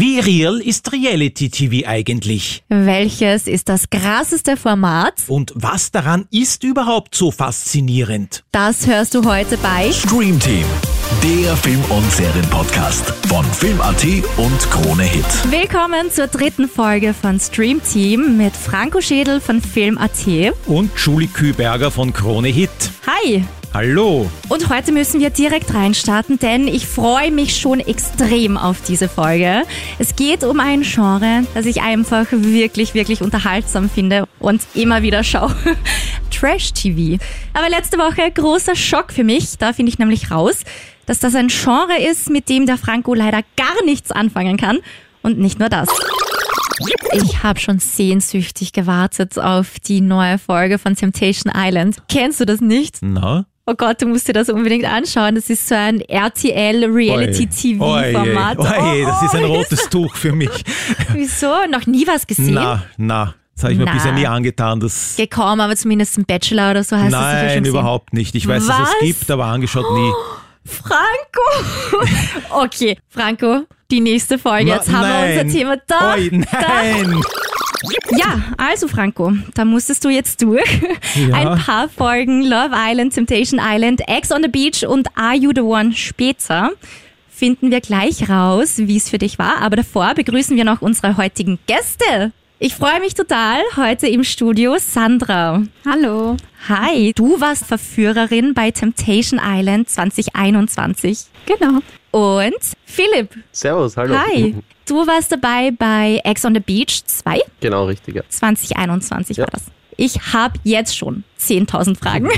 Wie real ist Reality-TV eigentlich? Welches ist das krasseste Format? Und was daran ist überhaupt so faszinierend? Das hörst du heute bei Stream Team, der Film- und Serienpodcast von Film.at und Krone Hit. Willkommen zur dritten Folge von Stream Team mit Franco Schädel von Film.at. Und Julie Küberger von Krone Hit. Hi! Hallo! Und heute müssen wir direkt reinstarten, denn ich freue mich schon extrem auf diese Folge. Es geht um ein Genre, das ich einfach wirklich, wirklich unterhaltsam finde und immer wieder schaue. Trash-TV. Aber letzte Woche großer Schock für mich. Da finde ich nämlich raus, dass das ein Genre ist, mit dem der Franco leider gar nichts anfangen kann. Und nicht nur das. Ich habe schon sehnsüchtig gewartet auf die neue Folge von Temptation Island. Kennst du das nicht? Na? Oh Gott, du musst dir das unbedingt anschauen. Das ist so ein RTL Reality TV Format. Oje, oje, das ist ein Oh, rotes Tuch für mich. Wieso? Noch nie was gesehen? Na, na. Das habe ich mir bisher nie angetan. Das kaum, aber zumindest ein Bachelor oder so heißt das sicher Nein, schon überhaupt nicht. Ich weiß, dass Was? es gibt, aber angeschaut nie. Franco! okay, Franco, die nächste Folge. Jetzt Na, haben wir nein. unser Thema da. Oi, nein! Ja, also Franco, da musstest du jetzt durch. Ja. Ein paar Folgen Love Island, Temptation Island, Ex on the Beach und Are You the One später finden wir gleich raus, wie es für dich war. Aber davor begrüßen wir noch unsere heutigen Gäste. Ich freue mich total. Heute im Studio Sandra. Hallo. Hi, du warst Verführerin bei Temptation Island 2021. Genau. Und Philipp. Servus, hallo. Hi. Du warst dabei bei Ex on the Beach 2. Genau, richtig. Ja. 2021 Ja. war das. Ich habe jetzt schon 10.000 Fragen.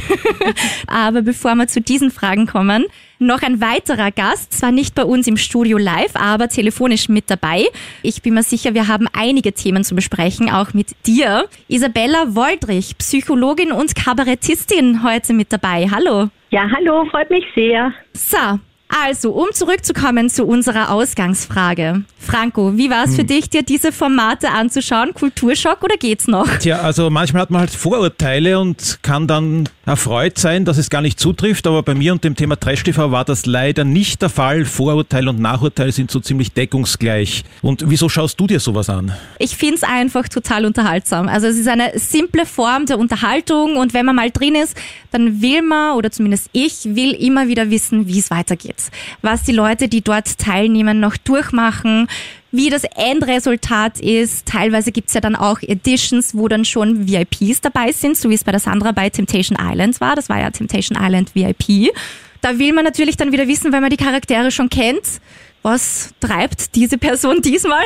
Aber bevor wir zu diesen Fragen kommen, noch ein weiterer Gast, zwar nicht bei uns im Studio live, aber telefonisch mit dabei. Ich bin mir sicher, wir haben einige Themen zu besprechen, auch mit dir. Isabella Woldrich, Psychologin und Kabarettistin, heute mit dabei. Hallo. Ja, hallo, freut mich sehr. So, also, um zurückzukommen zu unserer Ausgangsfrage. Franco, wie war es Hm. für dich, dir diese Formate anzuschauen? Kulturschock oder geht's noch? Tja, also manchmal hat man halt Vorurteile und kann dann erfreut sein, dass es gar nicht zutrifft, aber bei mir und dem Thema Trash-TV war das leider nicht der Fall. Vorurteil und Nachurteil sind so ziemlich deckungsgleich. Und wieso schaust du dir sowas an? Ich find's einfach total unterhaltsam. Also es ist eine simple Form der Unterhaltung und wenn man mal drin ist, dann will man, oder zumindest ich, will immer wieder wissen, wie es weitergeht. Was die Leute, die dort teilnehmen, noch durchmachen, wie das Endresultat ist. Teilweise gibt's ja dann auch Editions, wo dann schon VIPs dabei sind, so wie es bei der Sandra bei Temptation Island war. Das war ja Temptation Island VIP. Da will man natürlich dann wieder wissen, weil man die Charaktere schon kennt. Was treibt diese Person diesmal?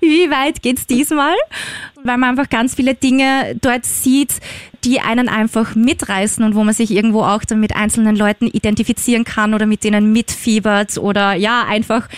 Wie weit geht's diesmal? Weil man einfach ganz viele Dinge dort sieht, die einen einfach mitreißen und wo man sich irgendwo auch dann mit einzelnen Leuten identifizieren kann oder mit denen mitfiebert oder ja, einfach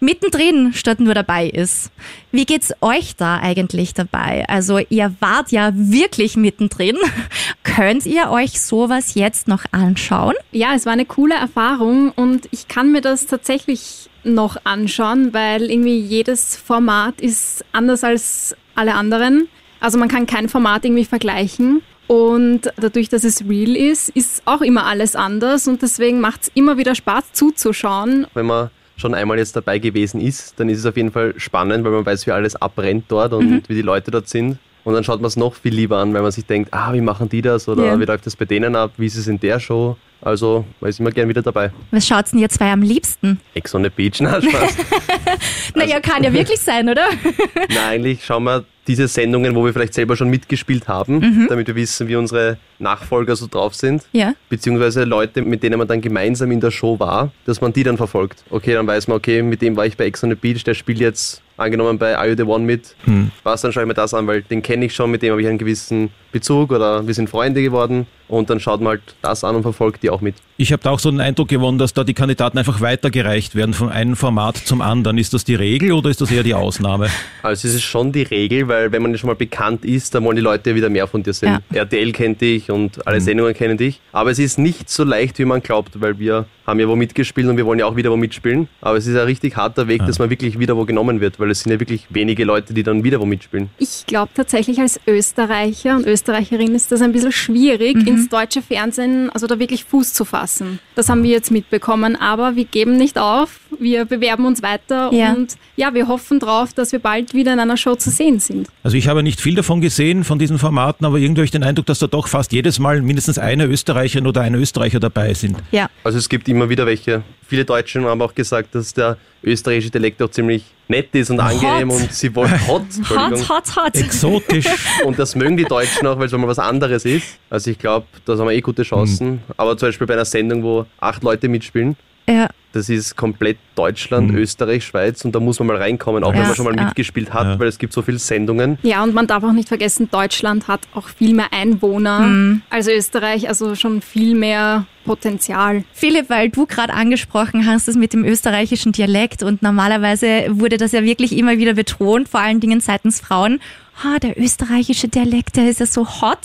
mittendrin statt nur dabei ist. Wie geht's euch da eigentlich dabei? Also ihr wart ja wirklich mittendrin. Könnt ihr euch sowas jetzt noch anschauen? Ja, es war eine coole Erfahrung und ich kann mir das tatsächlich noch anschauen, weil irgendwie jedes Format ist anders als alle anderen. Also man kann kein Format irgendwie vergleichen. Und dadurch, dass es real ist, ist auch immer alles anders und deswegen macht es immer wieder Spaß zuzuschauen. Wenn man schon einmal jetzt dabei gewesen ist, dann ist es auf jeden Fall spannend, weil man weiß, wie alles abbrennt dort und wie die Leute dort sind. Und dann schaut man es noch viel lieber an, weil man sich denkt, ah, wie machen die das oder Ja. wie läuft das bei denen ab, wie ist es in der Show. Also man ist immer gern wieder dabei. Was schaut's denn ihr zwei am liebsten? Ex on the Beach, na Spaß. Naja, kann ja wirklich sein, oder? Na, eigentlich schauen wir diese Sendungen, wo wir vielleicht selber schon mitgespielt haben, damit wir wissen, wie unsere Nachfolger so drauf sind. Ja. beziehungsweise Leute, mit denen man dann gemeinsam in der Show war, dass man die dann verfolgt. Okay, dann weiß man, okay, mit dem war ich bei Ex on the Beach, der spielt jetzt angenommen bei Are You the One mit. Was, dann schaue ich mir das an, weil den kenne ich schon, mit dem habe ich einen gewissen Bezug oder wir sind Freunde geworden und dann schaut man halt das an und verfolgt die auch mit. Ich habe da auch so den Eindruck gewonnen, dass da die Kandidaten einfach weitergereicht werden von einem Format zum anderen. Ist das die Regel oder ist das eher die Ausnahme? Also es ist schon die Regel, weil wenn man schon mal bekannt ist, dann wollen die Leute wieder mehr von dir sehen. RTL kennt dich und alle Sendungen kennen dich. Aber es ist nicht so leicht, wie man glaubt, weil wir haben ja wo mitgespielt und wir wollen ja auch wieder wo mitspielen. Aber es ist ein richtig harter Weg, dass man wirklich wieder wo genommen wird, weil es sind ja wirklich wenige Leute, die dann wieder wo mitspielen. Ich glaube tatsächlich als Österreicher und Österreicherin ist das ein bisschen schwierig, ins deutsche Fernsehen, also da wirklich Fuß zu fassen. Das haben wir jetzt mitbekommen, aber wir geben nicht auf Wir bewerben uns weiter Ja. und ja, wir hoffen drauf, dass wir bald wieder in einer Show zu sehen sind. Also ich habe nicht viel davon gesehen, von diesen Formaten, aber irgendwie habe ich den Eindruck, dass da doch fast jedes Mal mindestens eine Österreicherin oder ein Österreicher dabei sind. Ja. Also es gibt immer wieder welche. Viele Deutschen haben auch gesagt, dass der österreichische Dialekt auch ziemlich nett ist und angenehm und sie wollen hot. Hot, hot, hot. Exotisch. Und das mögen die Deutschen auch, weil es mal was anderes ist. Also ich glaube, da haben wir eh gute Chancen. Aber zum Beispiel bei einer Sendung, wo acht Leute mitspielen, Ja. Das ist komplett Deutschland, Österreich, Schweiz und da muss man mal reinkommen, auch Ja, wenn man schon mal ja. mitgespielt hat, Ja. weil es gibt so viele Sendungen. Ja, und man darf auch nicht vergessen, Deutschland hat auch viel mehr Einwohner Mhm. als Österreich, also schon viel mehr Potenzial. Philipp, weil du gerade angesprochen hast, das mit dem österreichischen Dialekt und normalerweise wurde das ja wirklich immer wieder betont, vor allen Dingen seitens Frauen. Ah, der österreichische Dialekt, der ist ja so hot.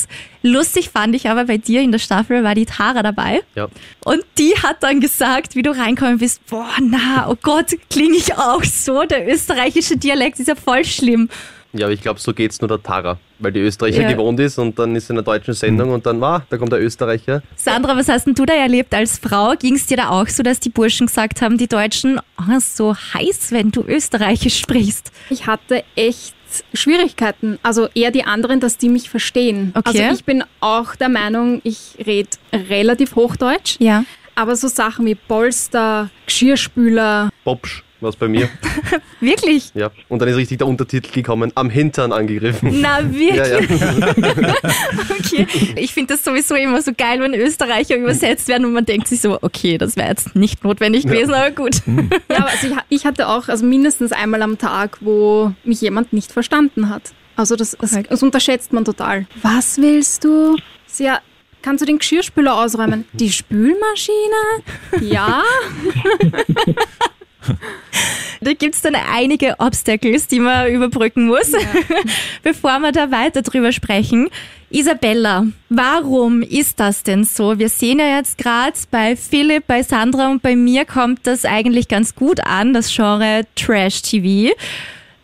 Lustig fand ich aber bei dir in der Staffel war die Tara dabei. Ja. Und die hat dann gesagt, wie du reinkommen bist, boah, na, oh Gott, klinge ich auch so? Der österreichische Dialekt ist ja voll schlimm. Ja, aber ich glaube, so geht's nur der Tara, weil die Österreicher Ja. gewohnt ist und dann ist sie in einer deutschen Sendung und dann, ah, da kommt der Österreicher. Sandra, was hast denn du da erlebt als Frau? Ging es dir da auch so, dass die Burschen gesagt haben, die Deutschen, oh, so heiß, wenn du österreichisch sprichst? Ich hatte echt Schwierigkeiten, also eher die anderen, dass die mich verstehen. Okay. Also ich bin auch der Meinung, ich rede relativ Hochdeutsch, Ja. aber so Sachen wie Polster, Geschirrspüler, Bobsch, was bei mir. Wirklich? ja. Und dann ist richtig der Untertitel gekommen, am Hintern angegriffen. Na, wirklich? Ja, ja. Okay. Ich finde das sowieso immer so geil, wenn Österreicher übersetzt werden und man denkt sich so, okay, das wäre jetzt nicht notwendig gewesen, aber gut. Ja, aber also ich, ich hatte auch also mindestens einmal am Tag, wo mich jemand nicht verstanden hat. Also das, das, das unterschätzt man total. Was willst du? Ja, kannst du den Geschirrspüler ausräumen? Die Spülmaschine? Ja. Da gibt's dann einige Obstacles, die man überbrücken muss. Bevor wir da weiter drüber sprechen. Isabella, warum ist das denn so? Wir sehen ja jetzt gerade bei Philipp, bei Sandra und bei mir kommt das eigentlich ganz gut an, das Genre Trash-TV.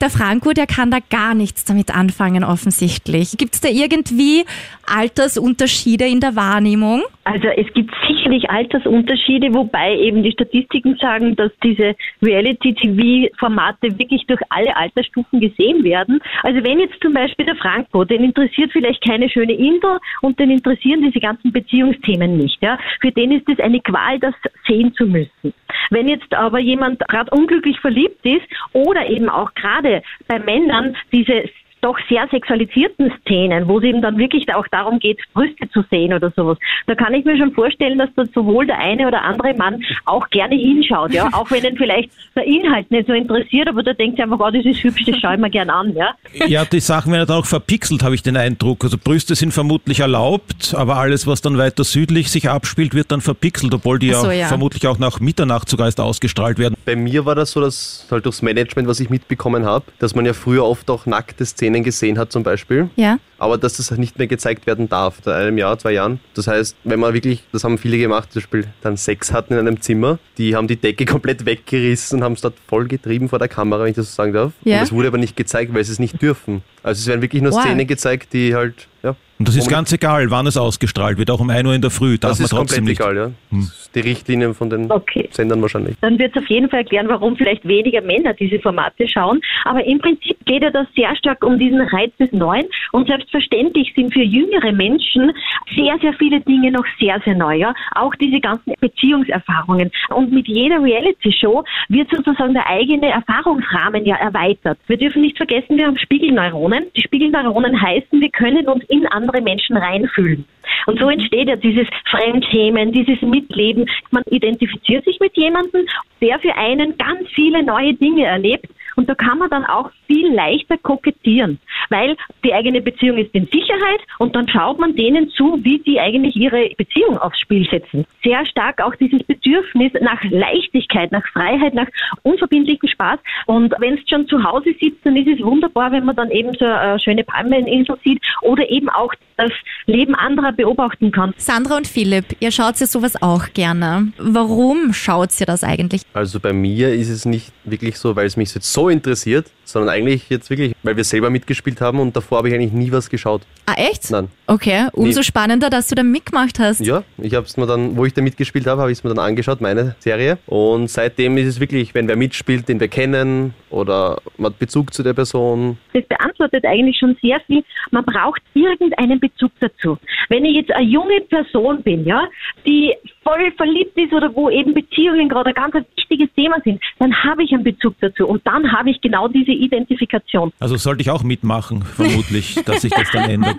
Der Franco, der kann da gar nichts damit anfangen, offensichtlich. Gibt's da irgendwie Altersunterschiede in der Wahrnehmung? Also es gibt sicherlich Altersunterschiede, wobei eben die Statistiken sagen, dass diese Reality-TV-Formate wirklich durch alle Altersstufen gesehen werden. Also wenn jetzt zum Beispiel der Franco, den interessiert vielleicht keine schöne Insel und den interessieren diese ganzen Beziehungsthemen nicht. Ja? Für den ist es eine Qual, das sehen zu müssen. Wenn jetzt aber jemand gerade unglücklich verliebt ist oder eben auch gerade bei Männern diese doch sehr sexualisierten Szenen, wo es eben dann wirklich auch darum geht, Brüste zu sehen oder sowas. Da kann ich mir schon vorstellen, dass da sowohl der eine oder andere Mann auch gerne hinschaut, ja, auch wenn ihn vielleicht der Inhalt nicht so interessiert, aber da denkt er einfach, oh, das ist hübsch, das schaue ich mir gern an, ja. Ja, die Sachen werden dann auch verpixelt, habe ich den Eindruck. Also Brüste sind vermutlich erlaubt, aber alles, was dann weiter südlich sich abspielt, wird dann verpixelt, obwohl die so, ja, ja. vermutlich auch nach Mitternacht sogar erst ausgestrahlt werden. Bei mir war das so, dass halt durchs Management, was ich mitbekommen habe, dass man ja früher oft auch nackte Szenen gesehen hat zum Beispiel. Ja. aber dass das nicht mehr gezeigt werden darf, seit einem Jahr, zwei Jahren. Das heißt, wenn man wirklich, das haben viele gemacht, zum Beispiel dann Sex hatten in einem Zimmer, die haben die Decke komplett weggerissen und haben es dort voll getrieben vor der Kamera, wenn ich das so sagen darf. Ja. Und das wurde aber nicht gezeigt, weil sie es nicht dürfen. Also es werden wirklich nur Wow. Szenen gezeigt, die halt, ja. Und das ist ganz egal, wann es ausgestrahlt wird, auch um 1 Uhr in der Früh. Darf Das man ist trotzdem komplett nicht. egal, ja. Ist die Richtlinien von den Okay. Sendern wahrscheinlich. Dann wird es auf jeden Fall erklären, warum vielleicht weniger Männer diese Formate schauen. Aber im Prinzip geht ja das sehr stark um diesen Reiz des Neuen. Und selbstverständlich sind für jüngere Menschen sehr, sehr viele Dinge noch sehr, sehr neu. Ja? Auch diese ganzen Beziehungserfahrungen. Und mit jeder Reality-Show wird sozusagen der eigene Erfahrungsrahmen ja erweitert. Wir dürfen nicht vergessen, wir haben Spiegelneuronen. Die Spiegelneuronen heißen, wir können uns in andere Menschen reinfühlen. Und so entsteht ja dieses Fremdschämen, dieses Mitleben. Man identifiziert sich mit jemandem, der für einen ganz viele neue Dinge erlebt. Und da kann man dann auch viel leichter kokettieren, weil die eigene Beziehung ist in Sicherheit und dann schaut man denen zu, wie die eigentlich ihre Beziehung aufs Spiel setzen. Sehr stark auch dieses Bedürfnis nach Leichtigkeit, nach Freiheit, nach unverbindlichem Spaß. Und wenn es schon zu Hause sitzt, dann ist es wunderbar, wenn man dann eben so eine schöne Palmeninsel sieht oder eben auch das Leben anderer beobachten kann. Sandra und Philipp, ihr schaut ja sowas auch gerne. Warum schaut ihr das eigentlich? Also bei mir ist es nicht wirklich so, weil es mich jetzt so interessiert, sondern eigentlich jetzt wirklich, weil wir selber mitgespielt mitgespielt haben und davor habe ich eigentlich nie was geschaut. Ah, echt? Nein. Okay, umso Nee. spannender, dass du da mitgemacht hast. Ja, ich habe es mir dann, wo ich da mitgespielt habe, habe ich es mir dann angeschaut, meine Serie. Und seitdem ist es wirklich, wenn wer mitspielt, den wir kennen oder man hat Bezug zu der Person. Das beantwortet eigentlich schon sehr viel. Man braucht irgendeinen Bezug dazu. Wenn ich jetzt eine junge Person bin, ja, die voll verliebt ist oder wo eben Beziehungen gerade ein ganz ein wichtiges Thema sind, dann habe ich einen Bezug dazu und dann habe ich genau diese Identifikation. Also sollte ich auch mitmachen, vermutlich, dass sich das dann ändert.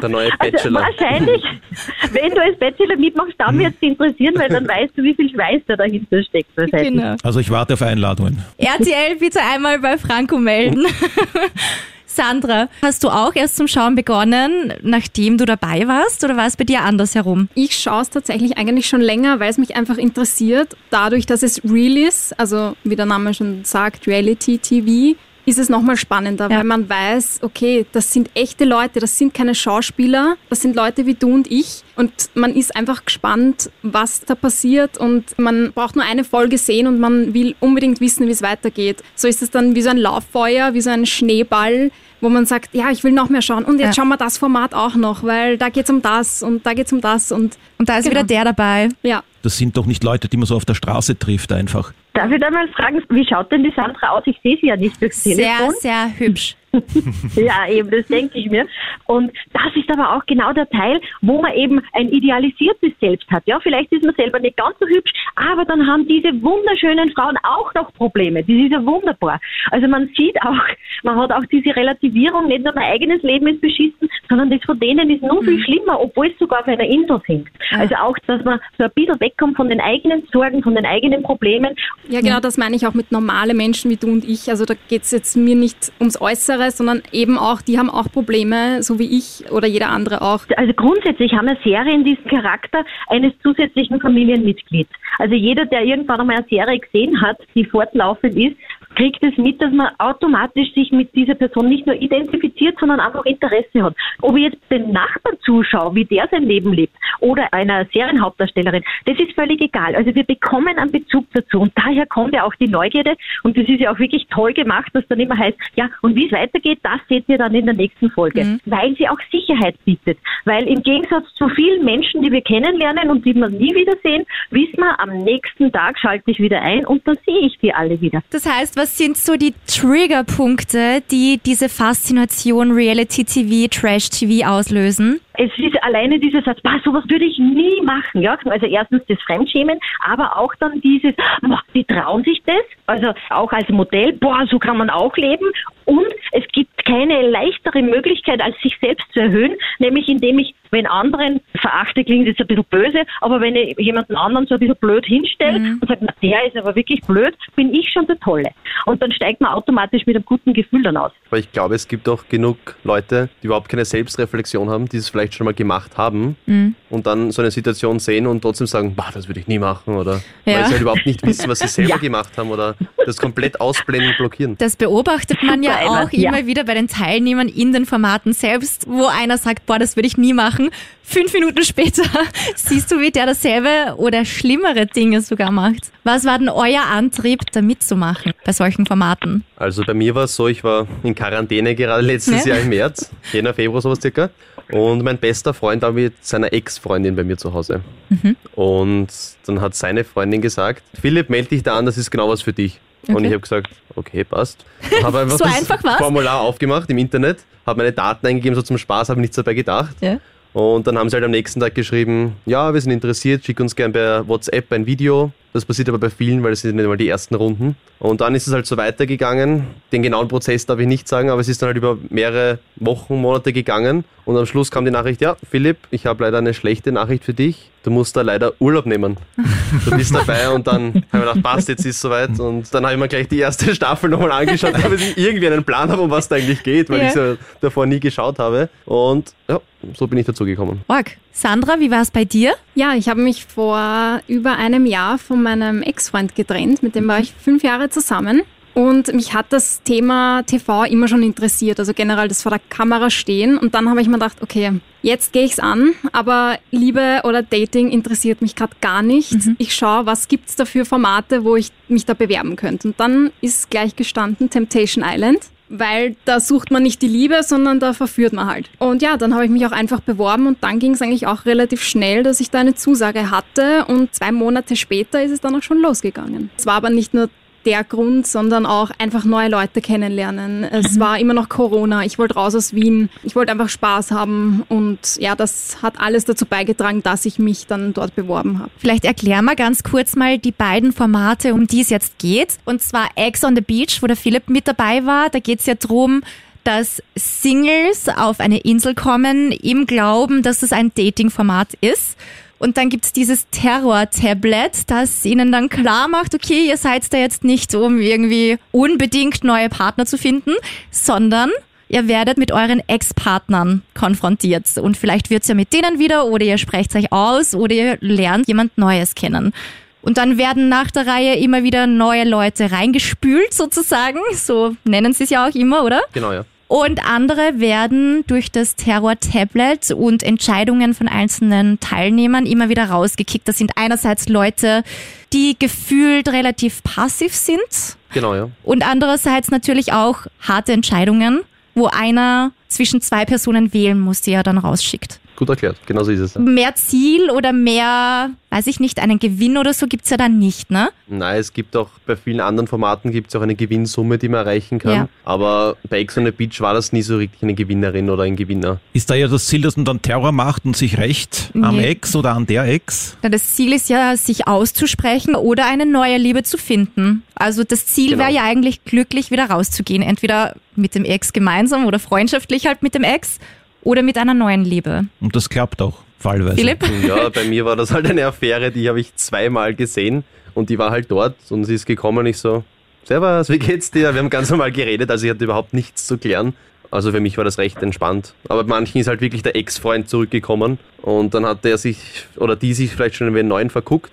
Der neue Also Bachelor. wahrscheinlich, wenn du als Bachelor mitmachst, dann wird es dich interessieren, weil dann weißt du, wie viel Schweiß da dahinter steckt. Genau. Also ich warte auf Einladungen. RTL bitte einmal bei Franco melden. Sandra, hast du auch erst zum Schauen begonnen, nachdem du dabei warst, oder war es bei dir andersherum? Ich schaue es tatsächlich eigentlich schon länger, weil es mich einfach interessiert. Dadurch, dass es real ist, also wie der Name schon sagt, Reality TV, ist es nochmal spannender, Ja. weil man weiß, okay, das sind echte Leute, das sind keine Schauspieler, das sind Leute wie du und ich. Und man ist einfach gespannt, was da passiert und man braucht nur eine Folge sehen und man will unbedingt wissen, wie es weitergeht. So ist es dann wie so ein Lauffeuer, wie so ein Schneeball, wo man sagt, ja, ich will noch mehr schauen und jetzt Ja. schauen wir das Format auch noch, weil da geht's um das und da geht's um das und Und da ist Genau. wieder der dabei. ja. Das sind doch nicht Leute, die man so auf der Straße trifft einfach. Darf ich da mal fragen, wie schaut denn die Sandra aus? Ich sehe sie ja nicht durchs Sehr, Telefon. sehr hübsch. Ja, eben, das denke ich mir. Und das ist aber auch genau der Teil, wo man eben ein idealisiertes Selbst hat. Ja, vielleicht ist man selber nicht ganz so hübsch, aber dann haben diese wunderschönen Frauen auch noch Probleme. Das ist ja wunderbar. Also man sieht auch, man hat auch diese Relativierung, nicht nur mein eigenes Leben ist beschissen, sondern das von denen ist nur viel schlimmer, obwohl es sogar auf einer Insel sind. Also auch, dass man so ein bisschen wegkommt von den eigenen Sorgen, von den eigenen Problemen Ja, genau, das meine ich auch mit normale Menschen wie du und ich. Also da geht's jetzt mir nicht ums Äußere, sondern eben auch, die haben auch Probleme, so wie ich oder jeder andere auch. Also grundsätzlich haben wir Serien diesen Charakter eines zusätzlichen Familienmitglieds. Also jeder, der irgendwann einmal eine Serie gesehen hat, die fortlaufend ist, kriegt es mit, dass man automatisch sich mit dieser Person nicht nur identifiziert, sondern einfach Interesse hat. Ob ich jetzt den Nachbarn zuschaue, wie der sein Leben lebt, oder einer Serienhauptdarstellerin, das ist völlig egal. Also wir bekommen einen Bezug dazu und daher kommt ja auch die Neugierde und das ist ja auch wirklich toll gemacht, dass dann immer heißt, ja, und wie es weitergeht, das seht ihr dann in der nächsten Folge, weil sie auch Sicherheit bietet. Weil im Gegensatz zu vielen Menschen, die wir kennenlernen und die wir nie wiedersehen, wissen wir, am nächsten Tag schalte ich wieder ein und dann sehe ich die alle wieder. Das heißt, was sind so die Triggerpunkte, die diese Faszination Reality TV, Trash TV auslösen? Es ist alleine dieser Satz, bah, sowas würde ich nie machen. Ja? Also erstens das Fremdschämen, aber auch dann dieses, boah, die trauen sich das, also auch als Modell, boah, so kann man auch leben. Und es gibt keine leichtere Möglichkeit, als sich selbst zu erhöhen, nämlich indem ich, wenn anderen verachte, klingt jetzt ein bisschen böse, aber wenn ich jemanden anderen so ein bisschen blöd hinstelle und sage, na, der ist aber wirklich blöd, bin ich schon der Tolle. Und dann steigt man automatisch mit einem guten Gefühl dann aus. Aber ich glaube, es gibt auch genug Leute, die überhaupt keine Selbstreflexion haben, die es vielleicht schon mal gemacht haben und dann so eine Situation sehen und trotzdem sagen, bah, das würde ich nie machen oder Ja. weil sie halt überhaupt nicht wissen, was sie selber gemacht haben oder das komplett ausblenden, blockieren. Das beobachtet man ja Super, auch ja. immer wieder bei den Teilnehmern in den Formaten selbst, wo einer sagt, boah, das würde ich nie machen. Fünf Minuten später siehst du, wie der dasselbe oder schlimmere Dinge sogar macht. Was war denn euer Antrieb, da mitzumachen bei solchen Formaten? Also bei mir war es so, ich war in Quarantäne gerade letztes Ja. Jahr im März, Jänner, Februar sowas circa. Und mein bester Freund war mit seiner Ex-Freundin bei mir zu Hause. Mhm. Und dann hat seine Freundin gesagt, Philipp, melde dich da an, das ist genau was für dich. Und Okay. ich habe gesagt, okay, passt. Habe einfach So das einfach? Formular aufgemacht im Internet, habe meine Daten eingegeben, so zum Spaß, habe nichts dabei gedacht. Ja. Und dann haben sie halt am nächsten Tag geschrieben, ja, wir sind interessiert, schick uns gern per WhatsApp ein Video. Das passiert aber bei vielen, weil das sind nicht mal die ersten Runden. Und dann ist es halt so weitergegangen. Den genauen Prozess darf ich nicht sagen, aber es ist dann halt über mehrere Wochen, Monate gegangen. Und am Schluss kam die Nachricht, ja, Philipp, ich habe leider eine schlechte Nachricht für dich. Du musst da leider Urlaub nehmen. Du bist dabei und dann habe ich mir gedacht, passt, jetzt ist es soweit. Und dann habe ich mir gleich die erste Staffel nochmal angeschaut, damit ich irgendwie einen Plan habe, um was da eigentlich geht, weil Ja. ich so davor nie geschaut habe. Und ja, so bin ich dazu gekommen. Org. Sandra, wie war es bei dir? Ja, ich habe mich vor über einem Jahr von meinem Ex-Freund getrennt, mit dem war ich fünf Jahre zusammen. Und mich hat das Thema TV immer schon interessiert, also generell das vor der Kamera stehen. Und dann habe ich mir gedacht, okay, jetzt gehe ich's an, aber Liebe oder Dating interessiert mich gerade gar nicht. Ich schaue, was gibt's da für Formate, wo ich mich da bewerben könnte. Und dann ist gleich gestanden Temptation Island. Weil da sucht man nicht die Liebe, sondern da verführt man halt. Und ja, dann habe ich mich auch einfach beworben und dann ging es eigentlich auch relativ schnell, dass ich da eine Zusage hatte und zwei Monate später ist es dann auch schon losgegangen. Es war aber nicht nur der Grund, sondern auch einfach neue Leute kennenlernen. Es mhm. war immer noch Corona. Ich wollte raus aus Wien. Ich wollte einfach Spaß haben. Und ja, das hat alles dazu beigetragen, dass ich mich dann dort beworben habe. Vielleicht erklär mal ganz kurz mal die beiden Formate, um die es jetzt geht. Und zwar Eggs on the Beach, wo der Philipp mit dabei war. Da geht es ja drum, dass Singles auf eine Insel kommen im Glauben, dass es ein Dating-Format ist. Und dann gibt's dieses Terror-Tablet, das ihnen dann klar macht, okay, ihr seid da jetzt nicht, um irgendwie unbedingt neue Partner zu finden, sondern ihr werdet mit euren Ex-Partnern konfrontiert. Und vielleicht wird's ja mit denen wieder oder ihr sprecht euch aus oder ihr lernt jemand Neues kennen. Und dann werden nach der Reihe immer wieder neue Leute reingespült, sozusagen. So nennen sie es ja auch immer, oder? Genau, ja. Und andere werden durch das Terror-Tablet und Entscheidungen von einzelnen Teilnehmern immer wieder rausgekickt. Das sind einerseits Leute, die gefühlt relativ passiv sind. Genau, ja. Und andererseits natürlich auch harte Entscheidungen, wo einer zwischen zwei Personen wählen muss, die er dann rausschickt. Gut erklärt, genau so ist es. Mehr Ziel oder mehr, weiß ich nicht, einen Gewinn oder so gibt's ja dann nicht, ne? Nein, es gibt auch bei vielen anderen Formaten gibt's auch eine Gewinnsumme, die man erreichen kann. Ja. Aber bei Ex on the Beach war das nie so richtig eine Gewinnerin oder ein Gewinner. Ist da ja das Ziel, dass man dann Terror macht und sich rächt am Nee. Ex oder an der Ex? Na, Das Ziel ist ja, sich auszusprechen oder eine neue Liebe zu finden. Also das Ziel Genau. wäre ja eigentlich glücklich wieder rauszugehen. Entweder mit dem Ex gemeinsam oder freundschaftlich halt mit dem Ex oder mit einer neuen Liebe. Und das klappt auch, fallweise. Philipp? Ja, bei mir war das halt eine Affäre, die habe ich zweimal gesehen und die war halt dort und sie ist gekommen und ich so, Servus, wie geht's dir? Wir haben ganz normal geredet, also ich hatte überhaupt nichts zu klären. Also für mich war das recht entspannt. Aber bei manchen ist halt wirklich der Ex-Freund zurückgekommen und dann hat der sich oder die sich vielleicht schon in einen neuen verguckt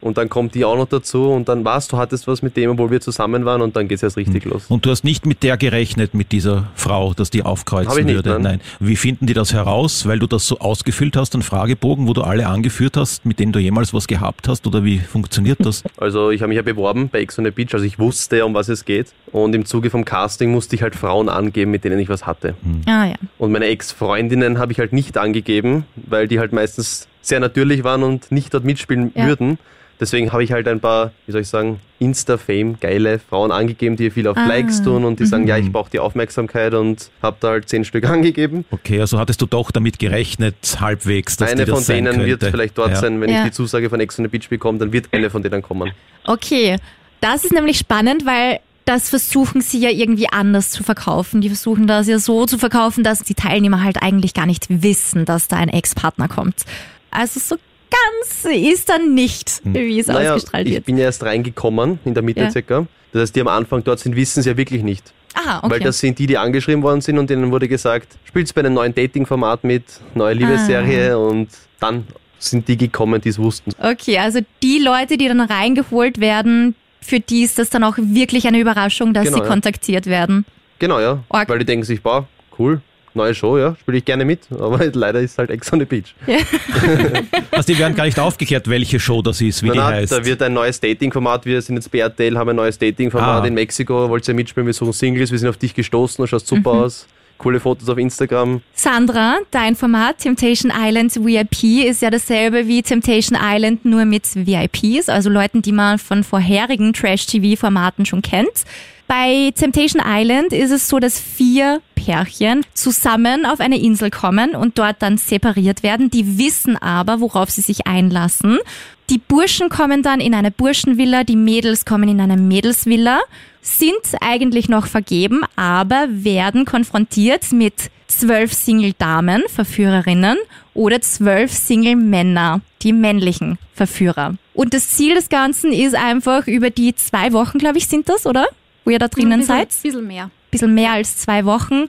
und dann kommt die auch noch dazu und dann warst du hattest was mit dem, obwohl wir zusammen waren und dann geht's erst richtig los. Und du hast nicht mit der gerechnet, mit dieser Frau, dass die aufkreuzen Hab ich nicht, würde. nein. Wie finden die das heraus? Weil du das so ausgefüllt hast, einen Fragebogen, wo du alle angeführt hast, mit denen du jemals was gehabt hast? Oder wie funktioniert das? Also ich habe mich ja beworben bei Ex on the Beach, also ich wusste um was es geht und im Zuge vom Casting musste ich halt Frauen angeben, mit denen ich was hatte. Ah ja. Und meine Ex-Freundinnen habe ich halt nicht angegeben, weil die halt meistens sehr natürlich waren und nicht dort mitspielen Ja. würden. Deswegen habe ich halt ein paar, wie soll ich sagen, Insta-Fame, geile Frauen angegeben, die viel auf Ah. Likes tun und die sagen, ja, ich brauche die Aufmerksamkeit und habe da halt zehn Stück angegeben. Okay, also hattest du doch damit gerechnet, halbwegs, dass eine die das von sein denen wird vielleicht dort ja. sein, wenn Ja. ich die Zusage von Ex on the Beach bekomme, dann wird eine von denen kommen. Okay, das ist nämlich spannend, weil das versuchen sie ja irgendwie anders zu verkaufen. Die versuchen das ja so zu verkaufen, dass die Teilnehmer halt eigentlich gar nicht wissen, dass da ein Ex-Partner kommt. Also so ganz ist dann nicht, wie es Hm. Naja, ausgestrahlt ich wird. bin ja erst reingekommen, in der Mitte Ja. circa. Das heißt, die am Anfang dort sind, wissen es ja wirklich nicht. Ah, okay. Weil das sind die, die angeschrieben worden sind und denen wurde gesagt, spielst bei einem neuen Dating-Format mit, neue Liebesserie Ah. und dann sind die gekommen, die es wussten. Okay, also die Leute, die dann reingeholt werden, für die ist das dann auch wirklich eine Überraschung, dass Genau, sie ja. kontaktiert werden. Genau, ja. Org. Weil die denken sich, boah, cool, neue Show, ja, spiele ich gerne mit, aber leider ist halt Ex on the Beach. Also die werden gar nicht aufgeklärt, welche Show das ist, wie Na, die na, heißt. da wird ein neues Dating-Format, wir sind jetzt bei RTL, haben ein neues Dating-Format Ah. in Mexiko, wollt ihr mitspielen, wir suchen Singles, wir sind auf dich gestoßen, du schaust super Mhm. aus, coole Fotos auf Instagram. Sandra, dein Format Temptation Island VIP ist ja dasselbe wie Temptation Island, nur mit VIPs, also Leuten, die man von vorherigen Trash-TV-Formaten schon kennt. Bei Temptation Island ist es so, dass vier Pärchen zusammen auf eine Insel kommen und dort dann separiert werden. Die wissen aber, worauf sie sich einlassen. Die Burschen kommen dann in eine Burschenvilla, die Mädels kommen in eine Mädelsvilla, sind eigentlich noch vergeben, aber werden konfrontiert mit zwölf Single-Damen, Verführerinnen oder zwölf Single-Männer, die männlichen Verführer. Und das Ziel des Ganzen ist einfach über die zwei Wochen, glaube ich, sind das, oder? Wo ihr da drinnen ein bisschen, seid bisschen mehr. Bisschen mehr als zwei Wochen,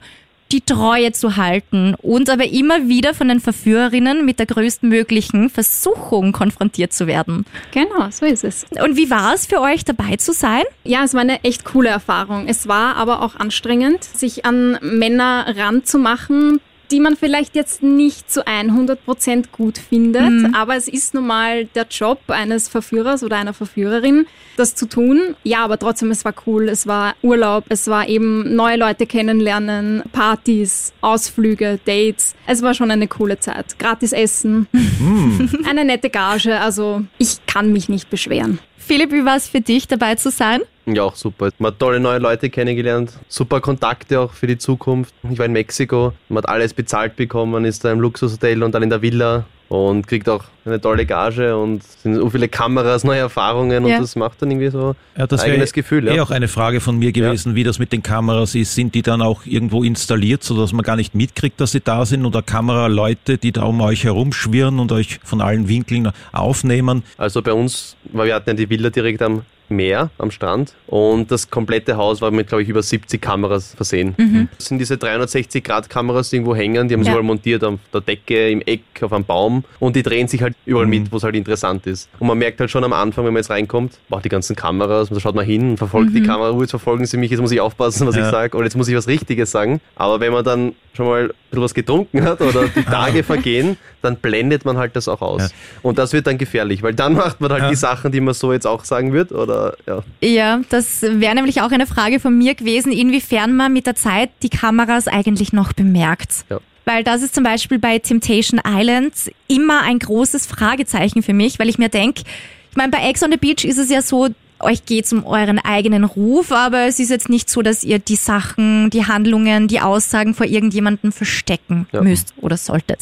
die Treue zu halten und aber immer wieder von den Verführerinnen mit der größtmöglichen Versuchung konfrontiert zu werden. Genau, so ist es. Und wie war es für euch dabei zu sein? Ja, es war eine echt coole Erfahrung. Es war aber auch anstrengend, sich an Männer ranzumachen, die man vielleicht jetzt nicht zu 100% gut findet, mhm. aber es ist nun mal der Job eines Verführers oder einer Verführerin, das zu tun. Ja, aber trotzdem, es war cool, es war Urlaub, es war eben neue Leute kennenlernen, Partys, Ausflüge, Dates. Es war schon eine coole Zeit. Gratis Essen, mhm. eine nette Gage, also ich kann mich nicht beschweren. Philipp, wie war es für dich, dabei zu sein? Ja, auch super. Man hat tolle neue Leute kennengelernt, super Kontakte auch für die Zukunft. Ich war in Mexiko, man hat alles bezahlt bekommen, ist da im Luxushotel und dann in der Villa und kriegt auch eine tolle Gage und sind so viele Kameras, neue Erfahrungen ja. und das macht dann irgendwie so ja, das ein eigenes Gefühl. Ja. Eh auch eine Frage von mir gewesen, ja. wie das mit den Kameras ist. Sind die dann auch irgendwo installiert, sodass man gar nicht mitkriegt, dass sie da sind oder Kameraleute, die da um euch herumschwirren und euch von allen Winkeln aufnehmen? Also bei uns, weil wir hatten ja die Villa direkt am Meer am Strand und das komplette Haus war mit, glaube ich, über 70 Kameras versehen. Mhm. Das sind diese 360-Grad-Kameras, die irgendwo hängen, die haben sie ja. überall montiert, auf der Decke, im Eck, auf einem Baum und die drehen sich halt überall mhm. mit, wo es halt interessant ist. Und man merkt halt schon am Anfang, wenn man jetzt reinkommt, boah, die ganzen Kameras, da schaut man hin und verfolgt mhm. die Kamera, oh, jetzt verfolgen sie mich, jetzt muss ich aufpassen, was ja. ich sage oder jetzt muss ich was Richtiges sagen. Aber wenn man dann schon mal ein bisschen was getrunken hat oder die Tage vergehen, dann blendet man halt das auch aus. Ja. Und das wird dann gefährlich, weil dann macht man halt ja. die Sachen, die man so jetzt auch sagen wird. Oder, ja. ja, das wäre nämlich auch eine Frage von mir gewesen, inwiefern man mit der Zeit die Kameras eigentlich noch bemerkt. Ja. Weil das ist zum Beispiel bei Temptation Island immer ein großes Fragezeichen für mich, weil ich mir denke, ich meine, bei Ex on the Beach ist es ja so, euch geht's um euren eigenen Ruf, aber es ist jetzt nicht so, dass ihr die Sachen, die Handlungen, die Aussagen vor irgendjemandem verstecken ja. müsst oder solltet.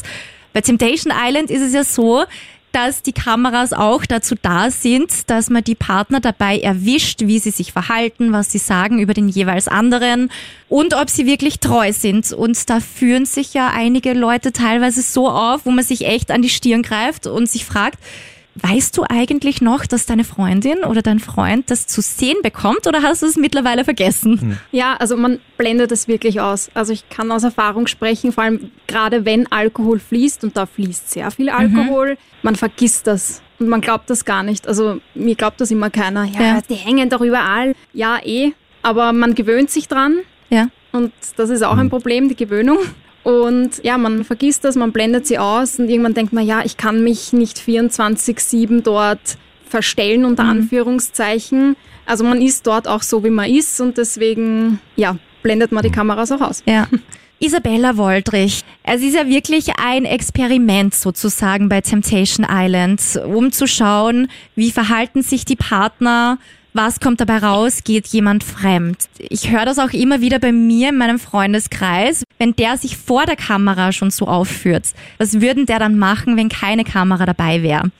Bei Temptation Island ist es ja so, dass die Kameras auch dazu da sind, dass man die Partner dabei erwischt, wie sie sich verhalten, was sie sagen über den jeweils anderen und ob sie wirklich treu sind. Und da führen sich ja einige Leute teilweise so auf, wo man sich echt an die Stirn greift und sich fragt, Weißt du eigentlich noch, dass deine Freundin oder dein Freund das zu sehen bekommt oder hast du es mittlerweile vergessen? Hm. Ja, also man blendet es wirklich aus. Also ich kann aus Erfahrung sprechen, vor allem gerade wenn Alkohol fließt und da fließt sehr viel Alkohol, mhm. man vergisst das. Und man glaubt das gar nicht. Also mir glaubt das immer keiner. Ja, ja, die hängen doch überall. Ja, eh. Aber man gewöhnt sich dran. Ja. Und das ist auch ein hm. Problem, die Gewöhnung. Und ja, man vergisst das, man blendet sie aus und irgendwann denkt man, ja, ich kann mich nicht 24-7 dort verstellen, unter mhm. Anführungszeichen. Also man ist dort auch so, wie man ist und deswegen, ja, blendet man die Kameras auch aus. Ja. Isabella Woldrich, es ist ja wirklich ein Experiment sozusagen bei Temptation Island, um zu schauen, wie verhalten sich die Partner, was kommt dabei raus? Geht jemand fremd? Ich höre das auch immer wieder bei mir in meinem Freundeskreis. Wenn der sich vor der Kamera schon so aufführt, was würden der dann machen, wenn keine Kamera dabei wäre?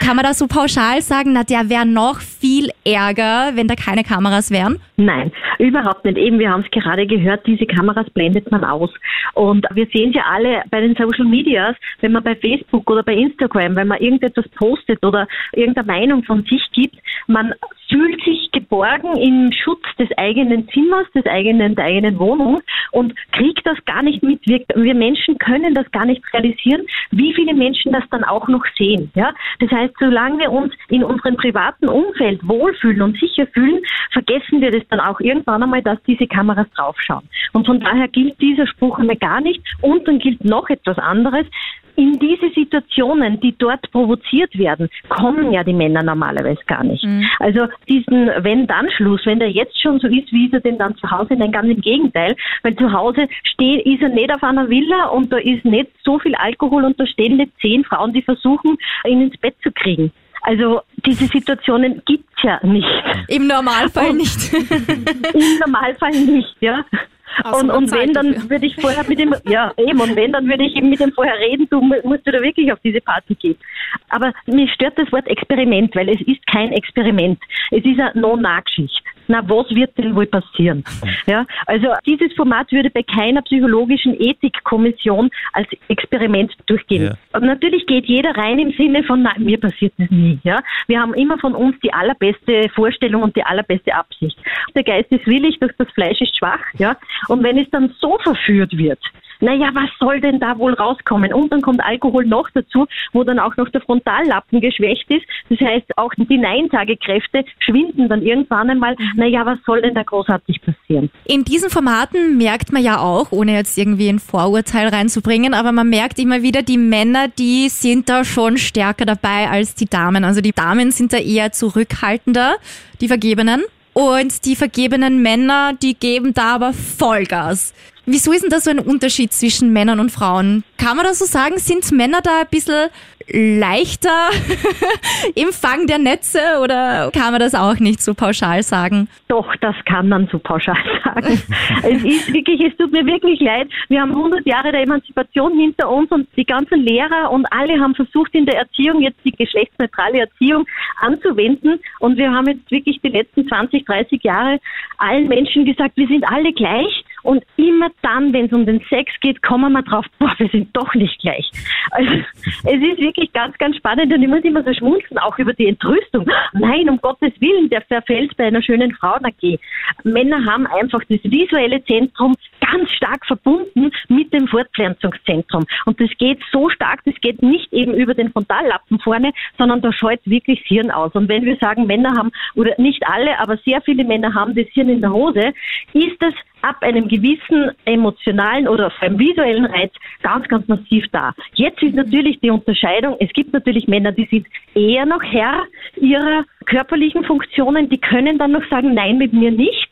Kann man da so pauschal sagen, na, der wäre noch viel ärger, wenn da keine Kameras wären? Nein, überhaupt nicht. Eben, wir haben es gerade gehört, diese Kameras blendet man aus. Und wir sehen es ja alle bei den Social Medias, wenn man bei Facebook oder bei Instagram, wenn man irgendetwas postet oder irgendeine Meinung von sich gibt, man fühlt sich geborgen im Schutz des eigenen Zimmers, des eigenen, der eigenen Wohnung und kriegt das gar nicht mit. Wir, wir Menschen können das gar nicht realisieren, wie viele Menschen das dann auch noch sehen. Ja? Das heißt, solange wir uns in unserem privaten Umfeld wohlfühlen und sicher fühlen, vergessen wir das dann auch irgendwann einmal, dass diese Kameras draufschauen. Und von daher gilt dieser Spruch einmal gar nicht. Und dann gilt noch etwas anderes in diese Situationen, die dort provoziert werden, kommen ja die Männer normalerweise gar nicht. Mhm. Also diesen Wenn-Dann-Schluss, wenn der jetzt schon so ist, wie ist er denn dann zu Hause? Nein, ganz im Gegenteil, weil zu Hause steht, ist er nicht auf einer Villa und da ist nicht so viel Alkohol und da stehen nicht zehn Frauen, die versuchen, ihn ins Bett zu kriegen. Also diese Situationen gibt's ja nicht. Im Normalfall nicht. Im Normalfall nicht, ja. Und, und wenn, dann würde ich vorher mit dem, ja, eben, und wenn, dann würde ich eben mit dem vorher reden, du musst da wirklich auf diese Party gehen. Aber mir stört das Wort Experiment, weil es ist kein Experiment. Es ist eine No-Nachschicht na, was wird denn wohl passieren? Ja, also dieses Format würde bei keiner psychologischen Ethikkommission als Experiment durchgehen. Ja. Natürlich geht jeder rein im Sinne von, nein, mir passiert das nie. Ja, wir haben immer von uns die allerbeste Vorstellung und die allerbeste Absicht. Der Geist ist willig, doch das Fleisch ist schwach. Ja, und wenn es dann so verführt wird, naja, was soll denn da wohl rauskommen? Und dann kommt Alkohol noch dazu, wo dann auch noch der Frontallappen geschwächt ist. Das heißt, auch die Neintagekräfte schwinden dann irgendwann einmal. Mhm. Naja, was soll denn da großartig passieren? In diesen Formaten merkt man ja auch, ohne jetzt irgendwie ein Vorurteil reinzubringen, aber man merkt immer wieder, die Männer, die sind da schon stärker dabei als die Damen. Also die Damen sind da eher zurückhaltender, die Vergebenen. Und die vergebenen Männer, die geben da aber Vollgas. Wieso ist denn da so ein Unterschied zwischen Männern und Frauen? Kann man das so sagen? Sind Männer da ein bisschen leichter im Fang der Netze oder kann man das auch nicht so pauschal sagen? Doch, das kann man so pauschal sagen. es ist wirklich, es tut mir wirklich leid. Wir haben 100 Jahre der Emanzipation hinter uns und die ganzen Lehrer und alle haben versucht in der Erziehung jetzt die geschlechtsneutrale Erziehung anzuwenden und wir haben jetzt wirklich die letzten 20, 30 Jahre allen Menschen gesagt, wir sind alle gleich und immer dann, wenn es um den Sex geht, kommen wir drauf, boah, wir sind doch nicht gleich. Also es ist wirklich ganz, ganz spannend und ich muss immer so schmunzeln, auch über die Entrüstung. Nein, um Gottes Willen, der verfällt bei einer schönen Frau. Geh. Männer haben einfach das visuelle Zentrum ganz stark verbunden mit dem Fortpflanzungszentrum. Und das geht so stark, das geht nicht eben über den Frontallappen vorne, sondern da scheut wirklich das Hirn aus. Und wenn wir sagen, Männer haben, oder nicht alle, aber sehr viele Männer haben das Hirn in der Hose, ist es ab einem gewissen emotionalen oder vor allem visuellen Reiz ganz, ganz massiv da. Jetzt ist natürlich die Unterscheidung, es gibt natürlich Männer, die sind eher noch Herr ihrer körperlichen Funktionen, die können dann noch sagen, nein, mit mir nicht.